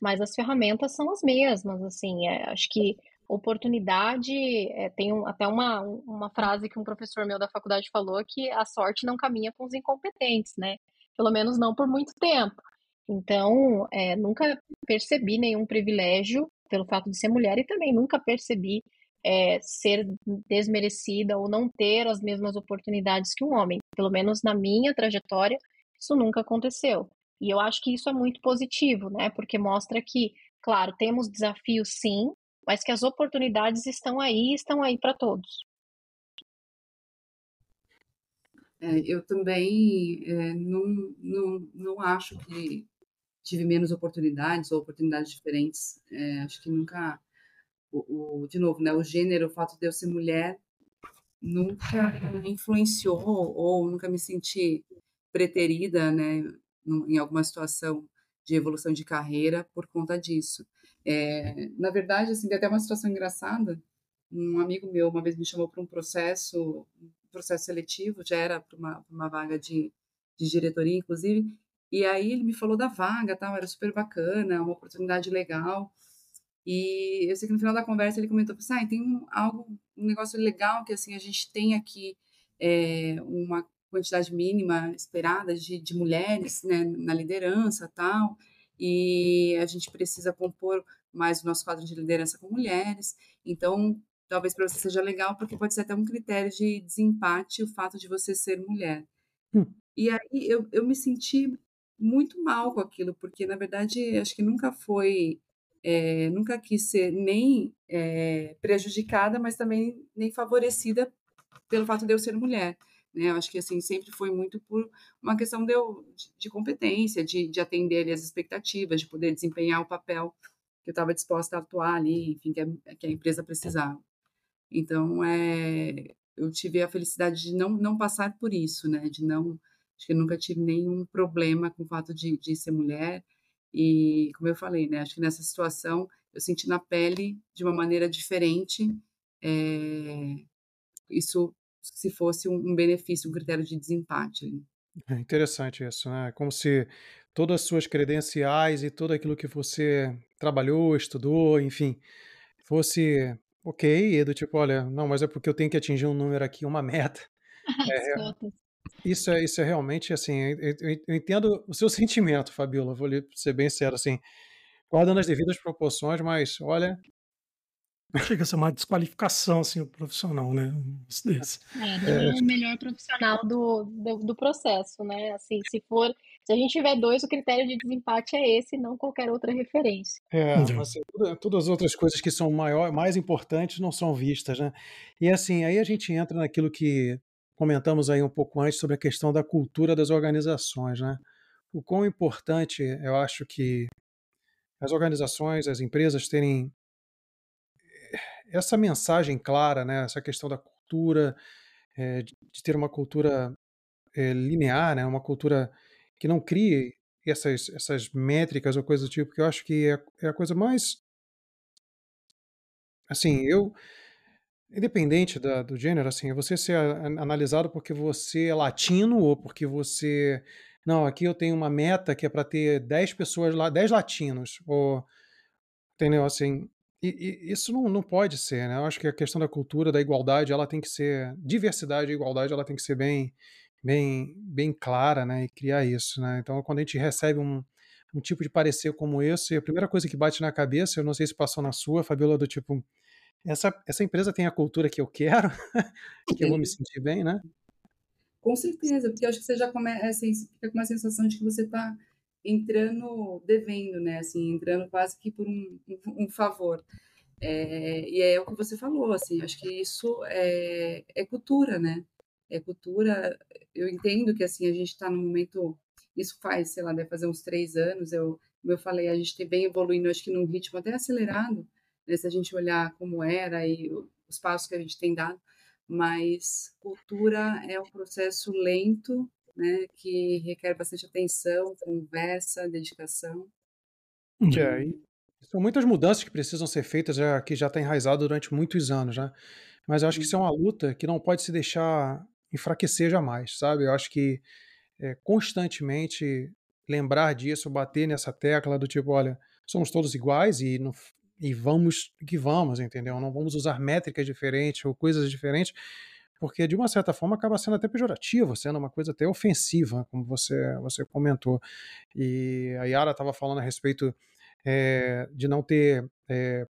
mas as ferramentas são as mesmas, assim, é, acho que oportunidade, é, tem um, até uma, uma frase que um professor meu da faculdade falou, que a sorte não caminha com os incompetentes, né? Pelo menos não por muito tempo. Então, é, nunca percebi nenhum privilégio pelo fato de ser mulher e também nunca percebi é, ser desmerecida ou não ter as mesmas oportunidades que um homem. Pelo menos na minha trajetória, isso nunca aconteceu. E eu acho que isso é muito positivo, né? Porque mostra que, claro, temos desafios sim, mas que as oportunidades estão aí, estão aí para todos. É, eu também é, não, não, não acho que tive menos oportunidades ou oportunidades diferentes. É, acho que nunca, o, o, de novo, né, o gênero, o fato de eu ser mulher, nunca influenciou ou nunca me senti preterida, né, em alguma situação de evolução de carreira por conta disso. É, na verdade, assim, tem até uma situação engraçada. Um amigo meu uma vez me chamou para um processo, um processo seletivo, já era para uma, uma vaga de, de diretoria, inclusive, e aí ele me falou da vaga, tal, era super bacana, uma oportunidade legal. E eu sei que no final da conversa ele comentou, assim, ah, tem um, algo, um negócio legal que assim a gente tem aqui é, uma quantidade mínima esperada de, de mulheres né, na liderança tal, e a gente precisa compor mais o nosso quadro de liderança com mulheres. Então, talvez para você seja legal, porque pode ser até um critério de desempate o fato de você ser mulher. Hum. E aí eu, eu me senti muito mal com aquilo, porque na verdade acho que nunca foi, é, nunca quis ser nem é, prejudicada, mas também nem favorecida pelo fato de eu ser mulher. Né? Eu acho que assim sempre foi muito por uma questão de, eu, de competência, de, de atender ali, as expectativas, de poder desempenhar o papel que eu estava disposta a atuar ali, enfim, que a, que a empresa precisava. Então, é, eu tive a felicidade de não, não passar por isso, né? De não, acho que nunca tive nenhum problema com o fato de, de ser mulher. E, como eu falei, né? Acho que nessa situação eu senti na pele de uma maneira diferente. É, isso se fosse um benefício, um critério de desempate. É interessante isso, né? Como se todas as suas credenciais e tudo aquilo que você trabalhou, estudou, enfim, fosse ok, e do tipo, olha, não, mas é porque eu tenho que atingir um número aqui, uma meta. É, isso é, isso é realmente assim, eu, eu, entendo o seu sentimento, Fabiola, vou ser bem sério, assim, guardando as devidas proporções, mas olha, Chega a ser uma desqualificação, assim, o profissional, né? Desse. É, é, é o melhor profissional do, do, do, processo, né? Assim, se for, se a gente tiver dois, o critério de desempate é esse, não qualquer outra referência. É, mas assim, todas as outras coisas que são maior, mais importantes não são vistas, né? E assim, aí a gente entra naquilo que comentamos aí um pouco antes sobre a questão da cultura das organizações, né? O quão importante eu acho que as organizações, as empresas terem essa mensagem clara, né, essa questão da cultura, é, de, ter uma cultura é, linear, né, uma cultura que não crie essas, essas métricas ou coisas do tipo, que eu acho que é, é a coisa mais. Assim, eu. Independente da, do gênero, assim, é você ser analisado porque você é latino ou porque você. Não, aqui eu tenho uma meta que é para ter 10 pessoas lá, 10 latinos. Ou, entendeu? Assim, e, e, isso não, não pode ser, né? Eu acho que a questão da cultura, da igualdade, ela tem que ser diversidade e igualdade, ela tem que ser bem, bem, bem clara, né? E criar isso, né? Então, quando a gente recebe um, um tipo de parecer como esse, a primeira coisa que bate na cabeça, eu não sei se passou na sua, Fabiola, do tipo, essa, essa empresa tem a cultura que eu quero, que eu vou me sentir bem, né? Com certeza, porque eu acho que você já começa, assim, fica com uma sensação de que você está entrando devendo, né? Assim, entrando quase que por um, um, um favor. É, e é o que você falou, assim, acho que isso é, é cultura, né? É cultura. Eu entendo que assim a gente está no momento. Isso faz, sei lá, deve fazer uns três anos. Eu, como eu falei, a gente vem evoluindo, acho que num ritmo até acelerado, né? se a gente olhar como era e os passos que a gente tem dado. Mas cultura é um processo lento né, que requer bastante atenção, conversa, dedicação. É, e são muitas mudanças que precisam ser feitas, já, que já está enraizado durante muitos anos, né? Mas eu acho que isso é uma luta que não pode se deixar enfraquecer jamais, sabe? Eu acho que é, constantemente lembrar disso, bater nessa tecla do tipo, olha, somos todos iguais e, no, e vamos que vamos, entendeu? Não vamos usar métricas diferentes ou coisas diferentes, porque de uma certa forma acaba sendo até pejorativo, sendo uma coisa até ofensiva, como você, você comentou. E a Yara estava falando a respeito é, de não ter é,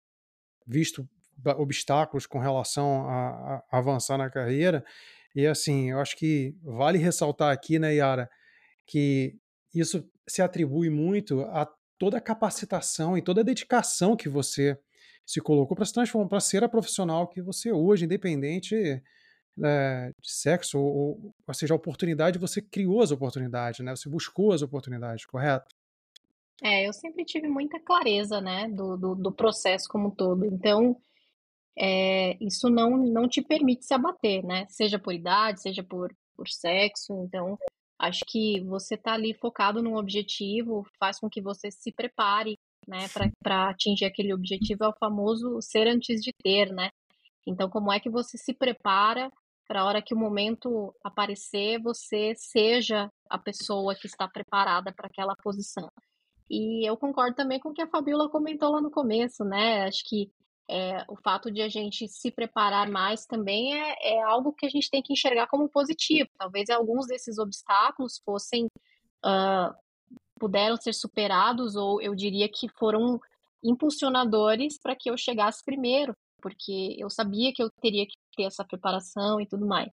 visto obstáculos com relação a, a, avançar na carreira. E assim, eu acho que vale ressaltar aqui, né, Yara, que isso se atribui muito a toda a capacitação e toda a dedicação que você se colocou para se transformar, para ser a profissional que você é hoje, independente é, de sexo, ou, ou seja, a oportunidade, você criou as oportunidades, né? Você buscou as oportunidades, correto? É, eu sempre tive muita clareza, né, do, do, do processo como um todo. Então, é, isso não, não te permite se abater, né? Seja por idade, seja por, por sexo. Então, acho que você tá ali focado num objetivo faz com que você se prepare, né, para atingir aquele objetivo. É o famoso ser antes de ter, né? Então, como é que você se prepara para a hora que o momento aparecer, você seja a pessoa que está preparada para aquela posição? E eu concordo também com o que a Fabiola comentou lá no começo, né? Acho que é, o fato de a gente se preparar mais também é, é, algo que a gente tem que enxergar como positivo. Talvez alguns desses obstáculos fossem uh, puderam ser superados ou eu diria que foram impulsionadores para que eu chegasse primeiro, porque eu sabia que eu teria que ter essa preparação e tudo mais.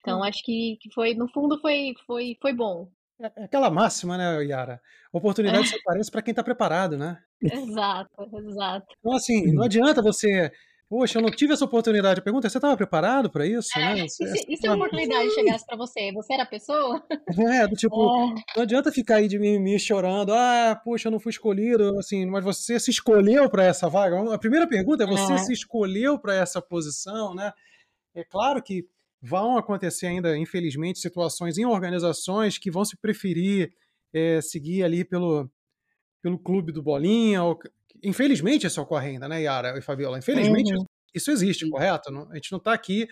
Então acho que, que foi no fundo foi foi foi bom. É, é aquela máxima, né, Yara? Oportunidade é. só aparece para quem está preparado, né? Exato, exato. Então, assim, não adianta você. Poxa, eu não tive essa oportunidade. A pergunta é: você estava preparado para isso? É, né? e, se, e se a oportunidade chegasse para você? Você era a pessoa? É, do tipo, é. não adianta ficar aí de mim chorando. Ah, poxa, eu não fui escolhido. Assim, mas você se escolheu para essa vaga. A primeira pergunta é: você é. se escolheu para essa posição, né? É claro que vão acontecer ainda, infelizmente, situações em organizações que vão se preferir é, seguir ali pelo, pelo clube do Bolinha. Ou... Infelizmente isso ocorre ainda, né, Yara e Fabiola? Infelizmente uhum. isso existe, correto? a gente não está aqui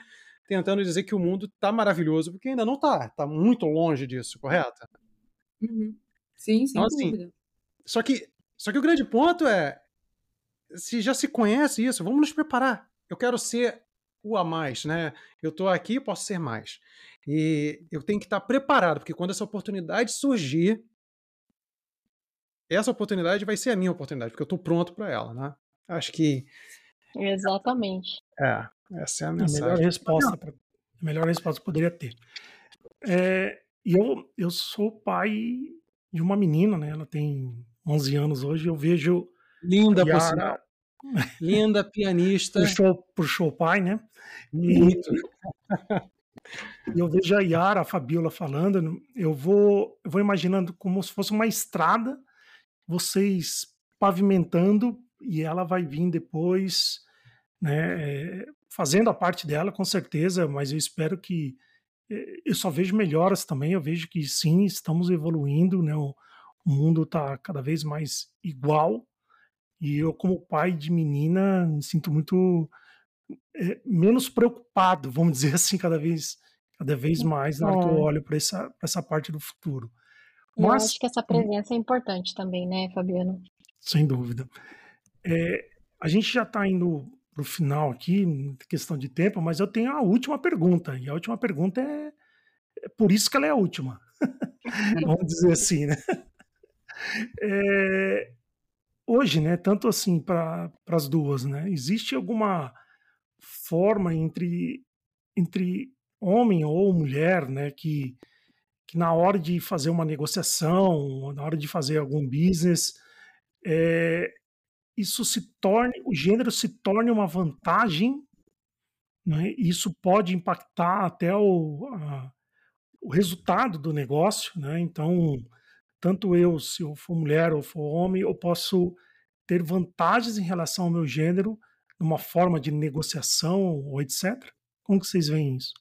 tentando dizer que o mundo está maravilhoso, porque ainda não está. Está muito longe disso, correto? Uhum. Sim, sem então, assim, dúvida. Só que, só que o grande ponto é, se já se conhece isso, vamos nos preparar. Eu quero ser o a mais, né? Eu estou aqui, posso ser mais. E eu tenho que estar preparado, porque quando essa oportunidade surgir, essa oportunidade vai ser a minha oportunidade, porque eu estou pronto para ela, né? Acho que. Exatamente. É, essa é a mensagem. A melhor resposta, pra, a melhor resposta que poderia ter. É, e eu, eu sou pai de uma menina, né? Ela tem 11 anos hoje. Eu vejo. Linda, Yara, por sinal. Linda pianista. Puxou, puxou o pai, né? Muito. E eu vejo a Yara, a Fabiola falando, eu vou, eu vou imaginando como se fosse uma estrada, vocês pavimentando e ela vai vir depois, né, fazendo a parte dela, com certeza, mas eu espero que eh, eu só vejo melhoras também, eu vejo que sim, estamos evoluindo, né, o, o mundo está cada vez mais igual, e eu, como pai de menina, me sinto muito é, menos preocupado, vamos dizer assim, cada vez, cada vez mais na hora que eu é. olho para essa, essa parte do futuro. Mas, eu acho que essa presença é importante também, né, Fabiano? Sem dúvida. É, a gente já está indo para o final aqui, questão de tempo, mas eu tenho a última pergunta. E a última pergunta é, é por isso que ela é a última. Vamos dizer assim, né? É, hoje, né, tanto assim para as duas, né, existe alguma forma entre, entre homem ou mulher, né, que, que na hora de fazer uma negociação, na hora de fazer algum business, é, isso se torne, o gênero se torne uma vantagem, né, isso pode impactar até o, a, o resultado do negócio, né, então tanto eu, se eu for mulher ou for homem, eu posso ter vantagens em relação ao meu gênero numa forma de negociação ou etc? Como que vocês veem isso?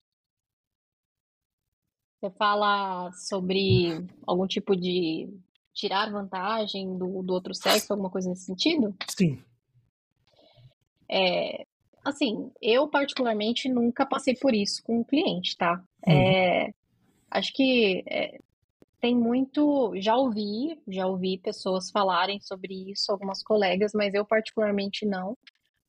Você fala sobre algum tipo de tirar vantagem do, do outro sexo, alguma coisa nesse sentido? Sim. É, assim, eu particularmente nunca passei por isso com um cliente, tá? Uhum. É, acho que é, tem muito, já ouvi, já ouvi pessoas falarem sobre isso, algumas colegas, mas eu particularmente não.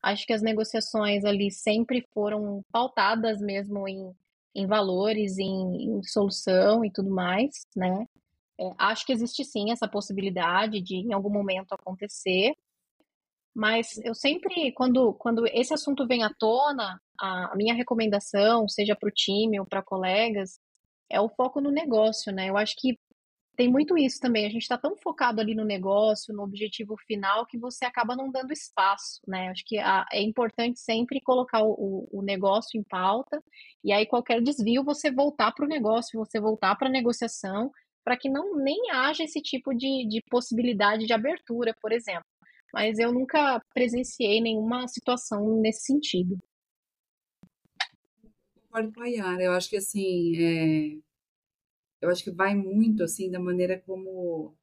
Acho que as negociações ali sempre foram pautadas mesmo em, em valores, em, em solução e tudo mais, né? É, acho que existe sim essa possibilidade de em algum momento acontecer, mas eu sempre, quando, quando esse assunto vem à tona, a, minha recomendação, seja para o time ou para colegas, é o foco no negócio, né? Eu acho que tem muito isso também. A gente está tão focado ali no negócio, no objetivo final, que você acaba não dando espaço, né? Acho que a, é importante sempre colocar o, o, negócio em pauta, e aí qualquer desvio você voltar para o negócio, você voltar para a negociação, para que não nem haja esse tipo de, de possibilidade de abertura, por exemplo. Mas eu nunca presenciei nenhuma situação nesse sentido. Concordo com a Yara. Eu acho que assim, é eu acho que vai muito assim da maneira como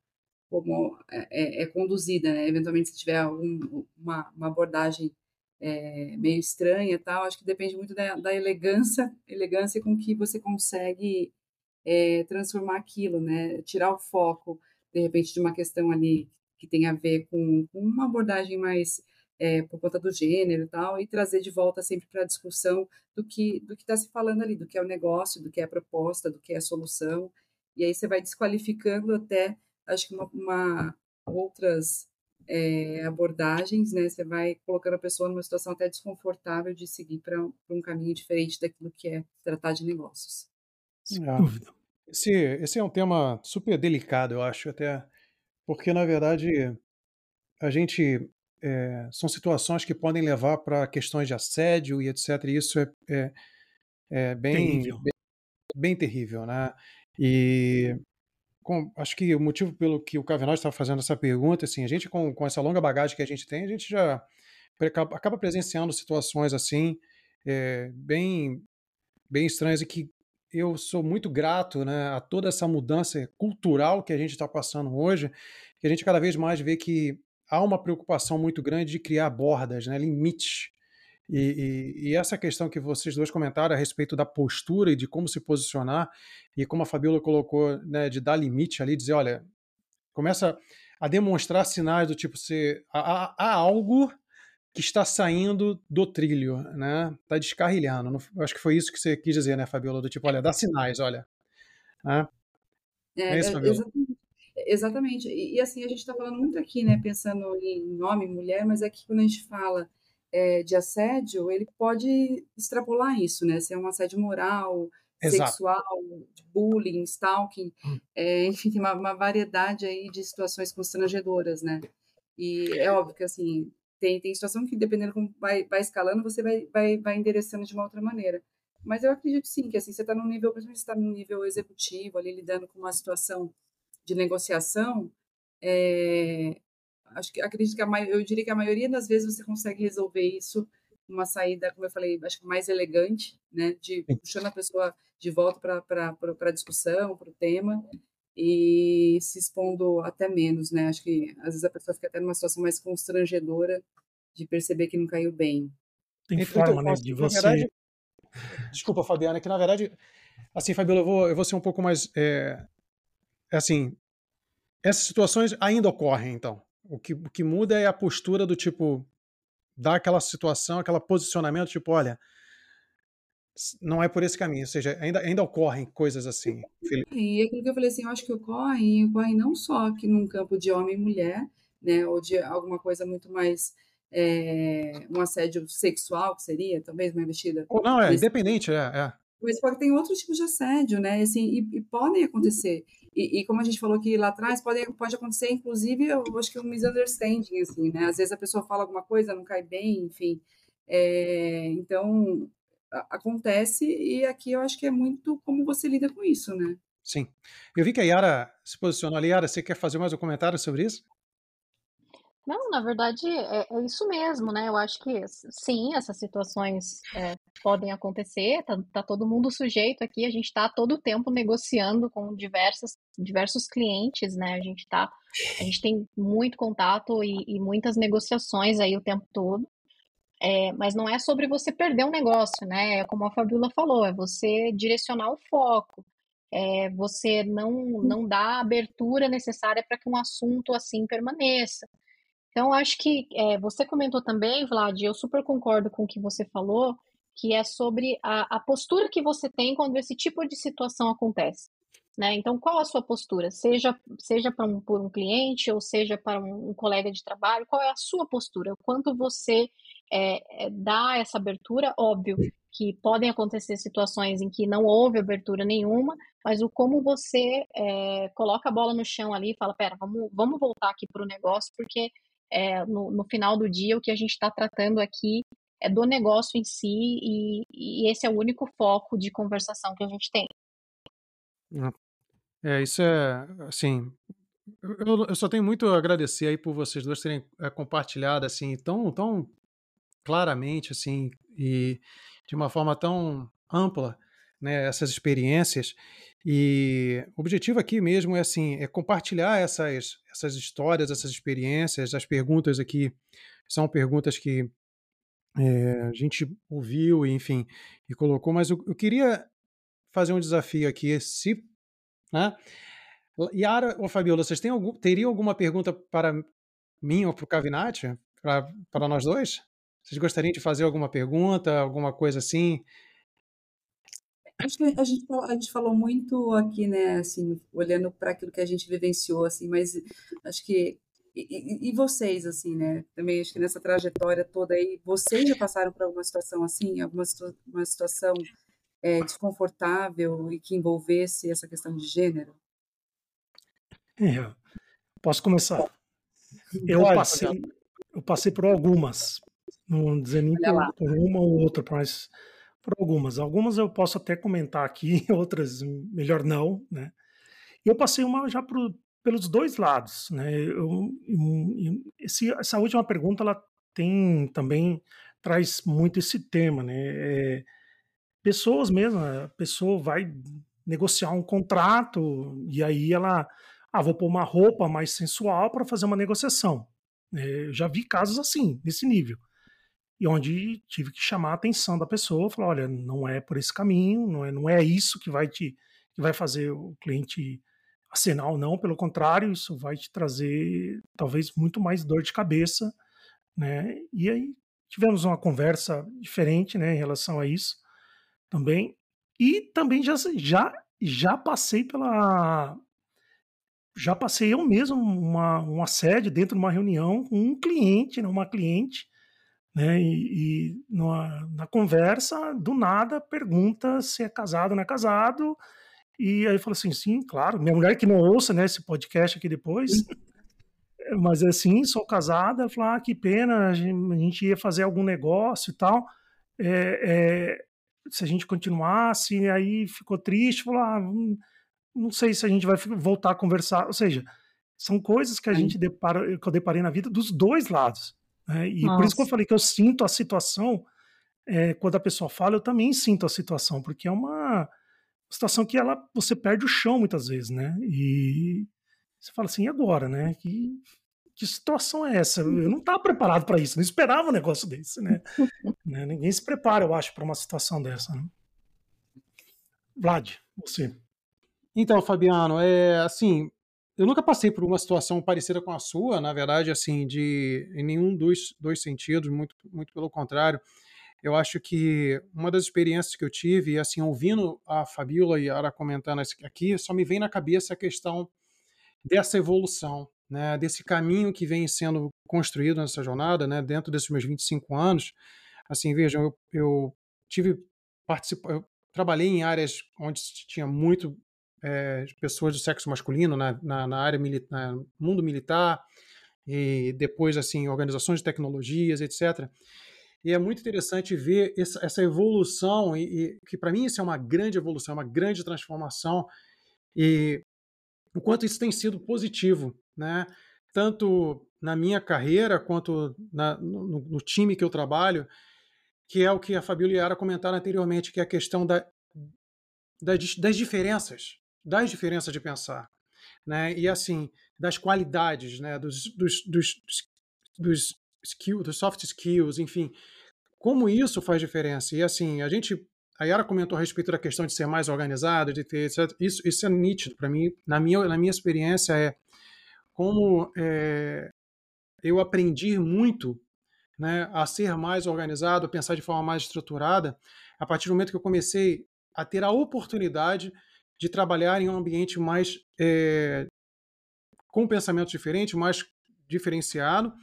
como é, é, é conduzida, né? Eventualmente, se tiver algum, uma, uma abordagem é, meio estranha, tal, acho que depende muito da, da elegância, elegância com que você consegue é, transformar aquilo, né? Tirar o foco, de repente, de uma questão ali que tem a ver com, com uma abordagem mais é, por conta do gênero e tal, e trazer de volta sempre para a discussão do que do que está se falando ali, do que é o negócio, do que é a proposta, do que é a solução, e aí você vai desqualificando até, acho que uma, uma outras é, abordagens, né? Você vai colocando a pessoa numa situação até desconfortável de seguir para um caminho diferente daquilo que é tratar de negócios. Sem é. dúvida. Esse, esse é um tema super delicado, eu acho, até porque, na verdade, a gente é, são situações que podem levar para questões de assédio e etc. E isso é, é, é bem, terrível. Bem, bem, terrível, né? E com, acho que o motivo pelo que o Cavenagh estava fazendo essa pergunta, assim, a gente com, com essa longa bagagem que a gente tem, a gente já acaba presenciando situações assim é, bem bem estranhas e que eu sou muito grato né, a toda essa mudança cultural que a gente está passando hoje, que a gente cada vez mais vê que há uma preocupação muito grande de criar bordas, né, limites. E, e, e, essa questão que vocês dois comentaram a respeito da postura e de como se posicionar, e como a Fabiola colocou, né, de dar limite ali, dizer, olha, começa a demonstrar sinais do tipo, se, há, há algo que está saindo do trilho, né? Está descarrilhando. Não, acho que foi isso que você quis dizer, né, Fabiola? Do tipo, olha, dá sinais, olha. Né? É, é isso, Fabiola? Exatamente. E, e, assim, a gente está falando muito aqui, né, pensando em homem mulher, mas aqui quando a gente fala é, de assédio, ele pode extrapolar isso, né? Se é um assédio moral, Exato. sexual, bullying, stalking, hum. é, enfim, tem uma, uma, variedade aí de situações constrangedoras, né? E é óbvio que, assim, tem, tem situação que, dependendo como vai, vai escalando, você vai, vai, vai endereçando de uma outra maneira. Mas eu acredito sim, que assim, você está no nível, principalmente você está no nível executivo, ali lidando com uma situação de negociação, é, acho que acredito que a, eu diria que a maioria das vezes você consegue resolver isso uma saída, como eu falei, acho que mais elegante, né, de puxando a pessoa de volta para a discussão, para o tema e se expondo até menos, né? Acho que às vezes a pessoa fica até numa situação mais constrangedora de perceber que não caiu bem. Tem então, forma, né, de você. Verdade, desculpa, Fabiana, é que na verdade, assim, Fabiola, eu vou, eu vou ser um pouco mais é, assim, essas situações ainda ocorrem, então. O que, o que muda é a postura do tipo, dar aquela situação, aquele posicionamento, tipo, olha, não é por esse caminho, ou seja, ainda, ainda ocorrem coisas assim. E é aquilo que eu falei assim, eu acho que ocorre, ocorre não só aqui num campo de homem e mulher, né, ou de alguma coisa muito mais é, um assédio sexual, que seria, talvez, uma investida. Ou não, é independente, é, é. Mas pode ter outros tipos de assédio, né, assim, e, e podem acontecer. E, e, como a gente falou aqui lá atrás, pode, pode acontecer, inclusive, eu acho que um misunderstanding, assim, né? Às vezes a pessoa fala alguma coisa, não cai bem, enfim. É, então, a, acontece, e aqui eu acho que é muito como você lida com isso, né? Sim. Eu vi que a Yara se posicionou ali. Yara, você quer fazer mais um comentário sobre isso? Não, na verdade é, é, isso mesmo, né? Eu acho que sim, essas situações é, podem acontecer, tá, tá, todo mundo sujeito aqui, a gente está todo o tempo negociando com diversos, diversos clientes, né? A gente tá, a gente tem muito contato e, e muitas negociações aí o tempo todo. É, mas não é sobre você perder um negócio, né? É como a Fabiola falou, é você direcionar o foco, é você não, não dar a abertura necessária para que um assunto assim permaneça. Então, acho que é, você comentou também, Vlad, eu super concordo com o que você falou, que é sobre a, a postura que você tem quando esse tipo de situação acontece. Né? Então, qual a sua postura? Seja, seja para um, por um cliente ou seja para um, um, colega de trabalho, qual é a sua postura? Quanto você é, é, dar essa abertura, óbvio que podem acontecer situações em que não houve abertura nenhuma, mas o como você é, coloca a bola no chão ali e fala, pera, vamos, vamos voltar aqui para o negócio, porque é, no, no, final do dia o que a gente está tratando aqui é do negócio em si e, e, esse é o único foco de conversação que a gente tem. É, isso é, assim, eu, eu só tenho muito a agradecer aí por vocês dois terem é, compartilhado, assim, tão, tão claramente, assim, e de uma forma tão ampla, né, essas experiências. E o objetivo aqui mesmo é assim, é compartilhar essas, essas histórias, essas experiências, as perguntas aqui são perguntas que é, a gente ouviu, enfim, e colocou, mas eu, eu queria fazer um desafio aqui, se, né? Yara ou Fabiola, vocês têm algum, teriam alguma pergunta para mim ou para o Cavinati, para, nós dois? Vocês gostariam de fazer alguma pergunta, alguma coisa assim? Acho que a gente, a gente falou muito aqui, né, assim, olhando para aquilo que a gente vivenciou, assim, mas acho que e, e, vocês, assim, né? Também acho que nessa trajetória toda aí, vocês já passaram por alguma situação assim, alguma situa uma situação é, desconfortável e que envolvesse essa questão de gênero? É, posso começar? Eu passei, eu passei por algumas, não dizer nem por, por, uma ou outra, mas por algumas. Algumas eu posso até comentar aqui, outras melhor não, né? Eu passei uma já por, pelos dois lados, né? Eu, eu, esse, essa última pergunta ela tem também traz muito esse tema, né? É, pessoas mesmo, a pessoa vai negociar um contrato e aí ela, ah, vou pôr uma roupa mais sensual para fazer uma negociação. É, eu já vi casos assim, nesse nível e onde tive que chamar a atenção da pessoa, falar, olha, não é por esse caminho, não é, não é isso que vai te que vai fazer o cliente acenar ou não, pelo contrário, isso vai te trazer talvez muito mais dor de cabeça, né? E aí tivemos uma conversa diferente, né, em relação a isso também. E também já já já passei pela já passei eu mesmo uma, um assédio dentro de uma reunião com um cliente, né, uma cliente, né? E, e numa, na conversa, do nada, pergunta se é casado ou não é casado. E aí fala assim: sim, claro. Minha mulher que não ouça né, esse podcast aqui depois. Mas é assim, sou casada. Falar, ah, que pena, a gente ia fazer algum negócio e tal. É, é, se a gente continuasse, aí ficou triste. Falar, ah, não sei se a gente vai voltar a conversar. Ou seja, são coisas que a gente depara, que eu deparei na vida dos dois lados. Né? E Nossa. por isso que eu falei que eu sinto a situação, é, quando a pessoa fala, eu também sinto a situação, porque é uma situação que ela, você perde o chão muitas vezes, né? E você fala assim, e agora, né? Que, que situação é essa? Eu não estava preparado para isso, não esperava um negócio desse, né? né? Ninguém se prepara, eu acho, para uma situação dessa. Né? Vlad, você. Então, Fabiano, é assim, eu nunca passei por uma situação parecida com a sua, na verdade, assim, de em nenhum dos dois sentidos, muito, muito pelo contrário. Eu acho que uma das experiências que eu tive, assim, ouvindo a Fabiola e a Ara comentando aqui, só me vem na cabeça a questão dessa evolução, né, desse caminho que vem sendo construído nessa jornada, né, dentro desses meus 25 anos. Assim, vejam, eu, eu tive eu trabalhei em áreas onde tinha muito é, pessoas do sexo masculino na, na, na área militar, mundo militar e depois assim organizações de tecnologias, etc. E é muito interessante ver essa, essa evolução e, e que para mim isso é uma grande evolução, uma grande transformação e o quanto isso tem sido positivo, né? Tanto na minha carreira quanto na, no, no, time que eu trabalho, que é o que a Fabíola e a Yara comentaram anteriormente, que é a questão da, das diferenças das diferenças de pensar, né? E assim, das qualidades, né? Dos, dos, dos, dos dos soft skills, enfim, como isso faz diferença. E assim, a gente, a Yara comentou a respeito da questão de ser mais organizado, de ter. Isso, isso é nítido para mim. Na minha, na minha experiência é como é, eu aprendi muito né, a ser mais organizado, a pensar de forma mais estruturada, a partir do momento que eu comecei a ter a oportunidade de trabalhar em um ambiente mais é, com pensamento diferente, mais diferenciado,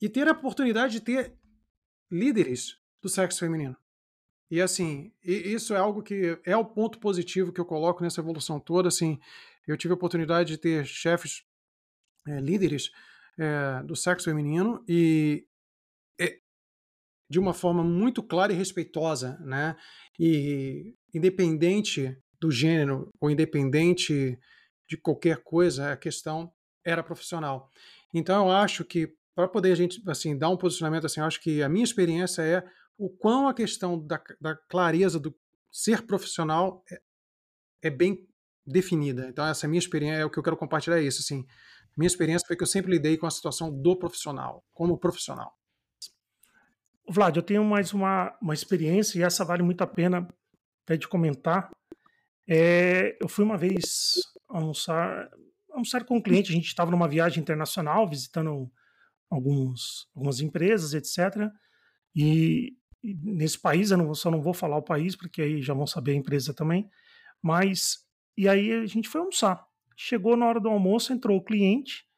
e ter a oportunidade de ter líderes do sexo feminino. E assim, isso é algo que é o ponto positivo que eu coloco nessa evolução toda. Assim, eu tive a oportunidade de ter chefes é, líderes é, do sexo feminino e é, de uma forma muito clara e respeitosa, né? E independente do gênero ou independente de qualquer coisa, a questão era profissional. Então eu acho que para poder a gente assim dar um posicionamento assim, eu acho que a minha experiência é o quão a questão da, da clareza do ser profissional é, é, bem definida. Então essa minha experiência é o que eu quero compartilhar é isso, assim. Minha experiência foi que eu sempre lidei com a situação do profissional, como profissional. Vlad, eu tenho mais uma, uma experiência e essa vale muito a pena até de comentar. É, eu fui uma vez almoçar, almoçar com um cliente, a gente estava numa viagem internacional, visitando alguns, algumas empresas, etc. E, e nesse país, eu não, só não vou falar o país, porque aí já vão saber a empresa também, mas, e aí a gente foi almoçar. Chegou na hora do almoço, entrou o cliente,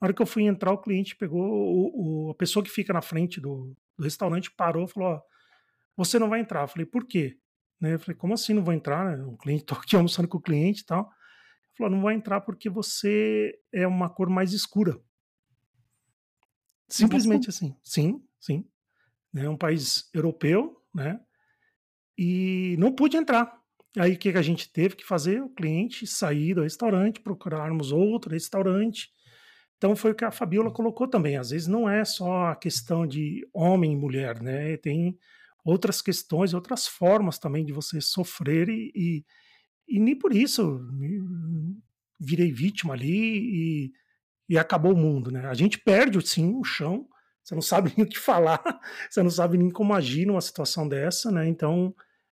na hora que eu fui entrar, o cliente pegou, o, o a pessoa que fica na frente do, do restaurante parou e falou: ó, você não vai entrar. Eu falei, por quê? Né? Eu falei, como assim não vou entrar? Né? O cliente, tô aqui almoçando com o cliente e tal. Ele falou, não vai entrar porque você é uma cor mais escura. Simplesmente assim. Sim, sim. É um país europeu, né? E não pude entrar. Aí o que a gente teve que fazer? O cliente sair do restaurante, procurarmos outro restaurante então foi o que a Fabiola colocou também. Às vezes não é só a questão de homem e mulher, né? Tem outras questões, outras formas também de você sofrer e, e, e nem por isso virei vítima ali e, e acabou o mundo, né? A gente perde, sim, o chão. Você não sabe nem o que falar, você não sabe nem como agir numa situação dessa, né? Então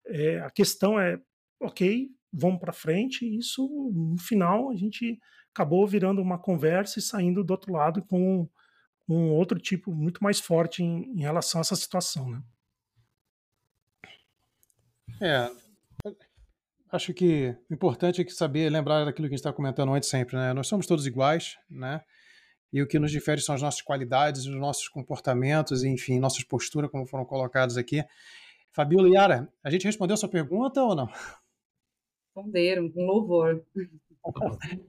é, a questão é, ok, vamos para frente. E isso no final a gente acabou virando uma conversa e saindo do outro lado com um outro tipo muito mais forte em, em relação a essa situação, né? É, acho que o importante é que saber lembrar daquilo que a gente está comentando antes sempre, né? Nós somos todos iguais, né? E o que nos difere são as nossas qualidades, os nossos comportamentos, enfim, nossas posturas, como foram colocadas aqui. Fabiola e Yara, a gente respondeu a sua pergunta ou não? Responderam, com louvor.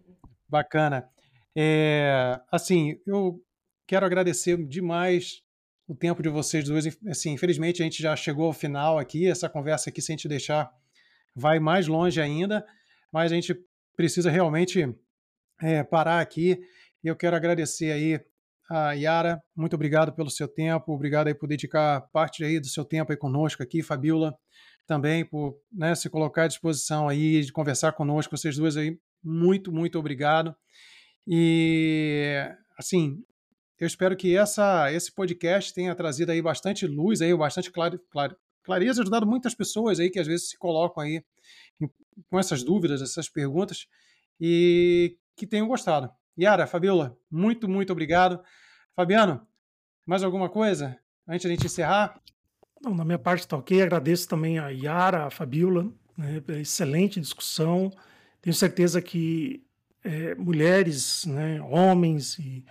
Bacana. É, assim, eu quero agradecer demais o tempo de vocês dois. Assim, infelizmente a gente já chegou ao final aqui. Essa conversa aqui, se a gente deixar, vai mais longe ainda. Mas a gente precisa realmente é, parar aqui. E eu quero agradecer aí a Yara. Muito obrigado pelo seu tempo. Obrigado aí por dedicar parte aí do seu tempo aí conosco aqui, Fabiola também por né, se colocar à disposição aí de conversar conosco, vocês duas aí muito, muito obrigado. E, assim, eu espero que essa, esse podcast tenha trazido aí bastante luz, aí, bastante clar, clar, clareza, ajudado muitas pessoas aí que às vezes se colocam aí com essas dúvidas, essas perguntas, e que tenham gostado. Yara, Fabiola, muito, muito obrigado. Fabiano, mais alguma coisa antes de a gente encerrar? Não, na minha parte está ok. Agradeço também a Yara, a Fabiola, né, excelente discussão. Tenho certeza que é, mulheres, né, homens, e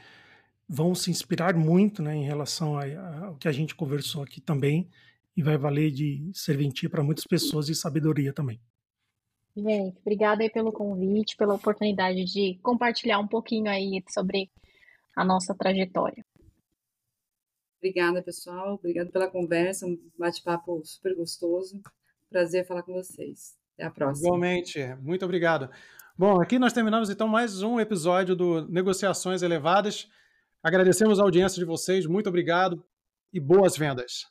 vão se inspirar muito né, em relação ao que a gente conversou aqui também e vai valer de serventia para muitas pessoas e sabedoria também. Gente, obrigada aí pelo convite, pela oportunidade de compartilhar um pouquinho aí sobre a nossa trajetória. Obrigada, pessoal. Obrigada pela conversa, um bate-papo super gostoso. Prazer falar com vocês. Até a próxima. Igualmente, muito obrigado. Bom, aqui nós terminamos então mais um episódio do Negociações Elevadas. Agradecemos a audiência de vocês, muito obrigado e boas vendas.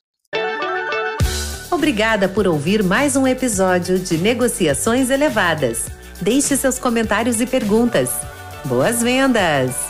Obrigada por ouvir mais um episódio de Negociações Elevadas. Deixe seus comentários e perguntas. Boas vendas!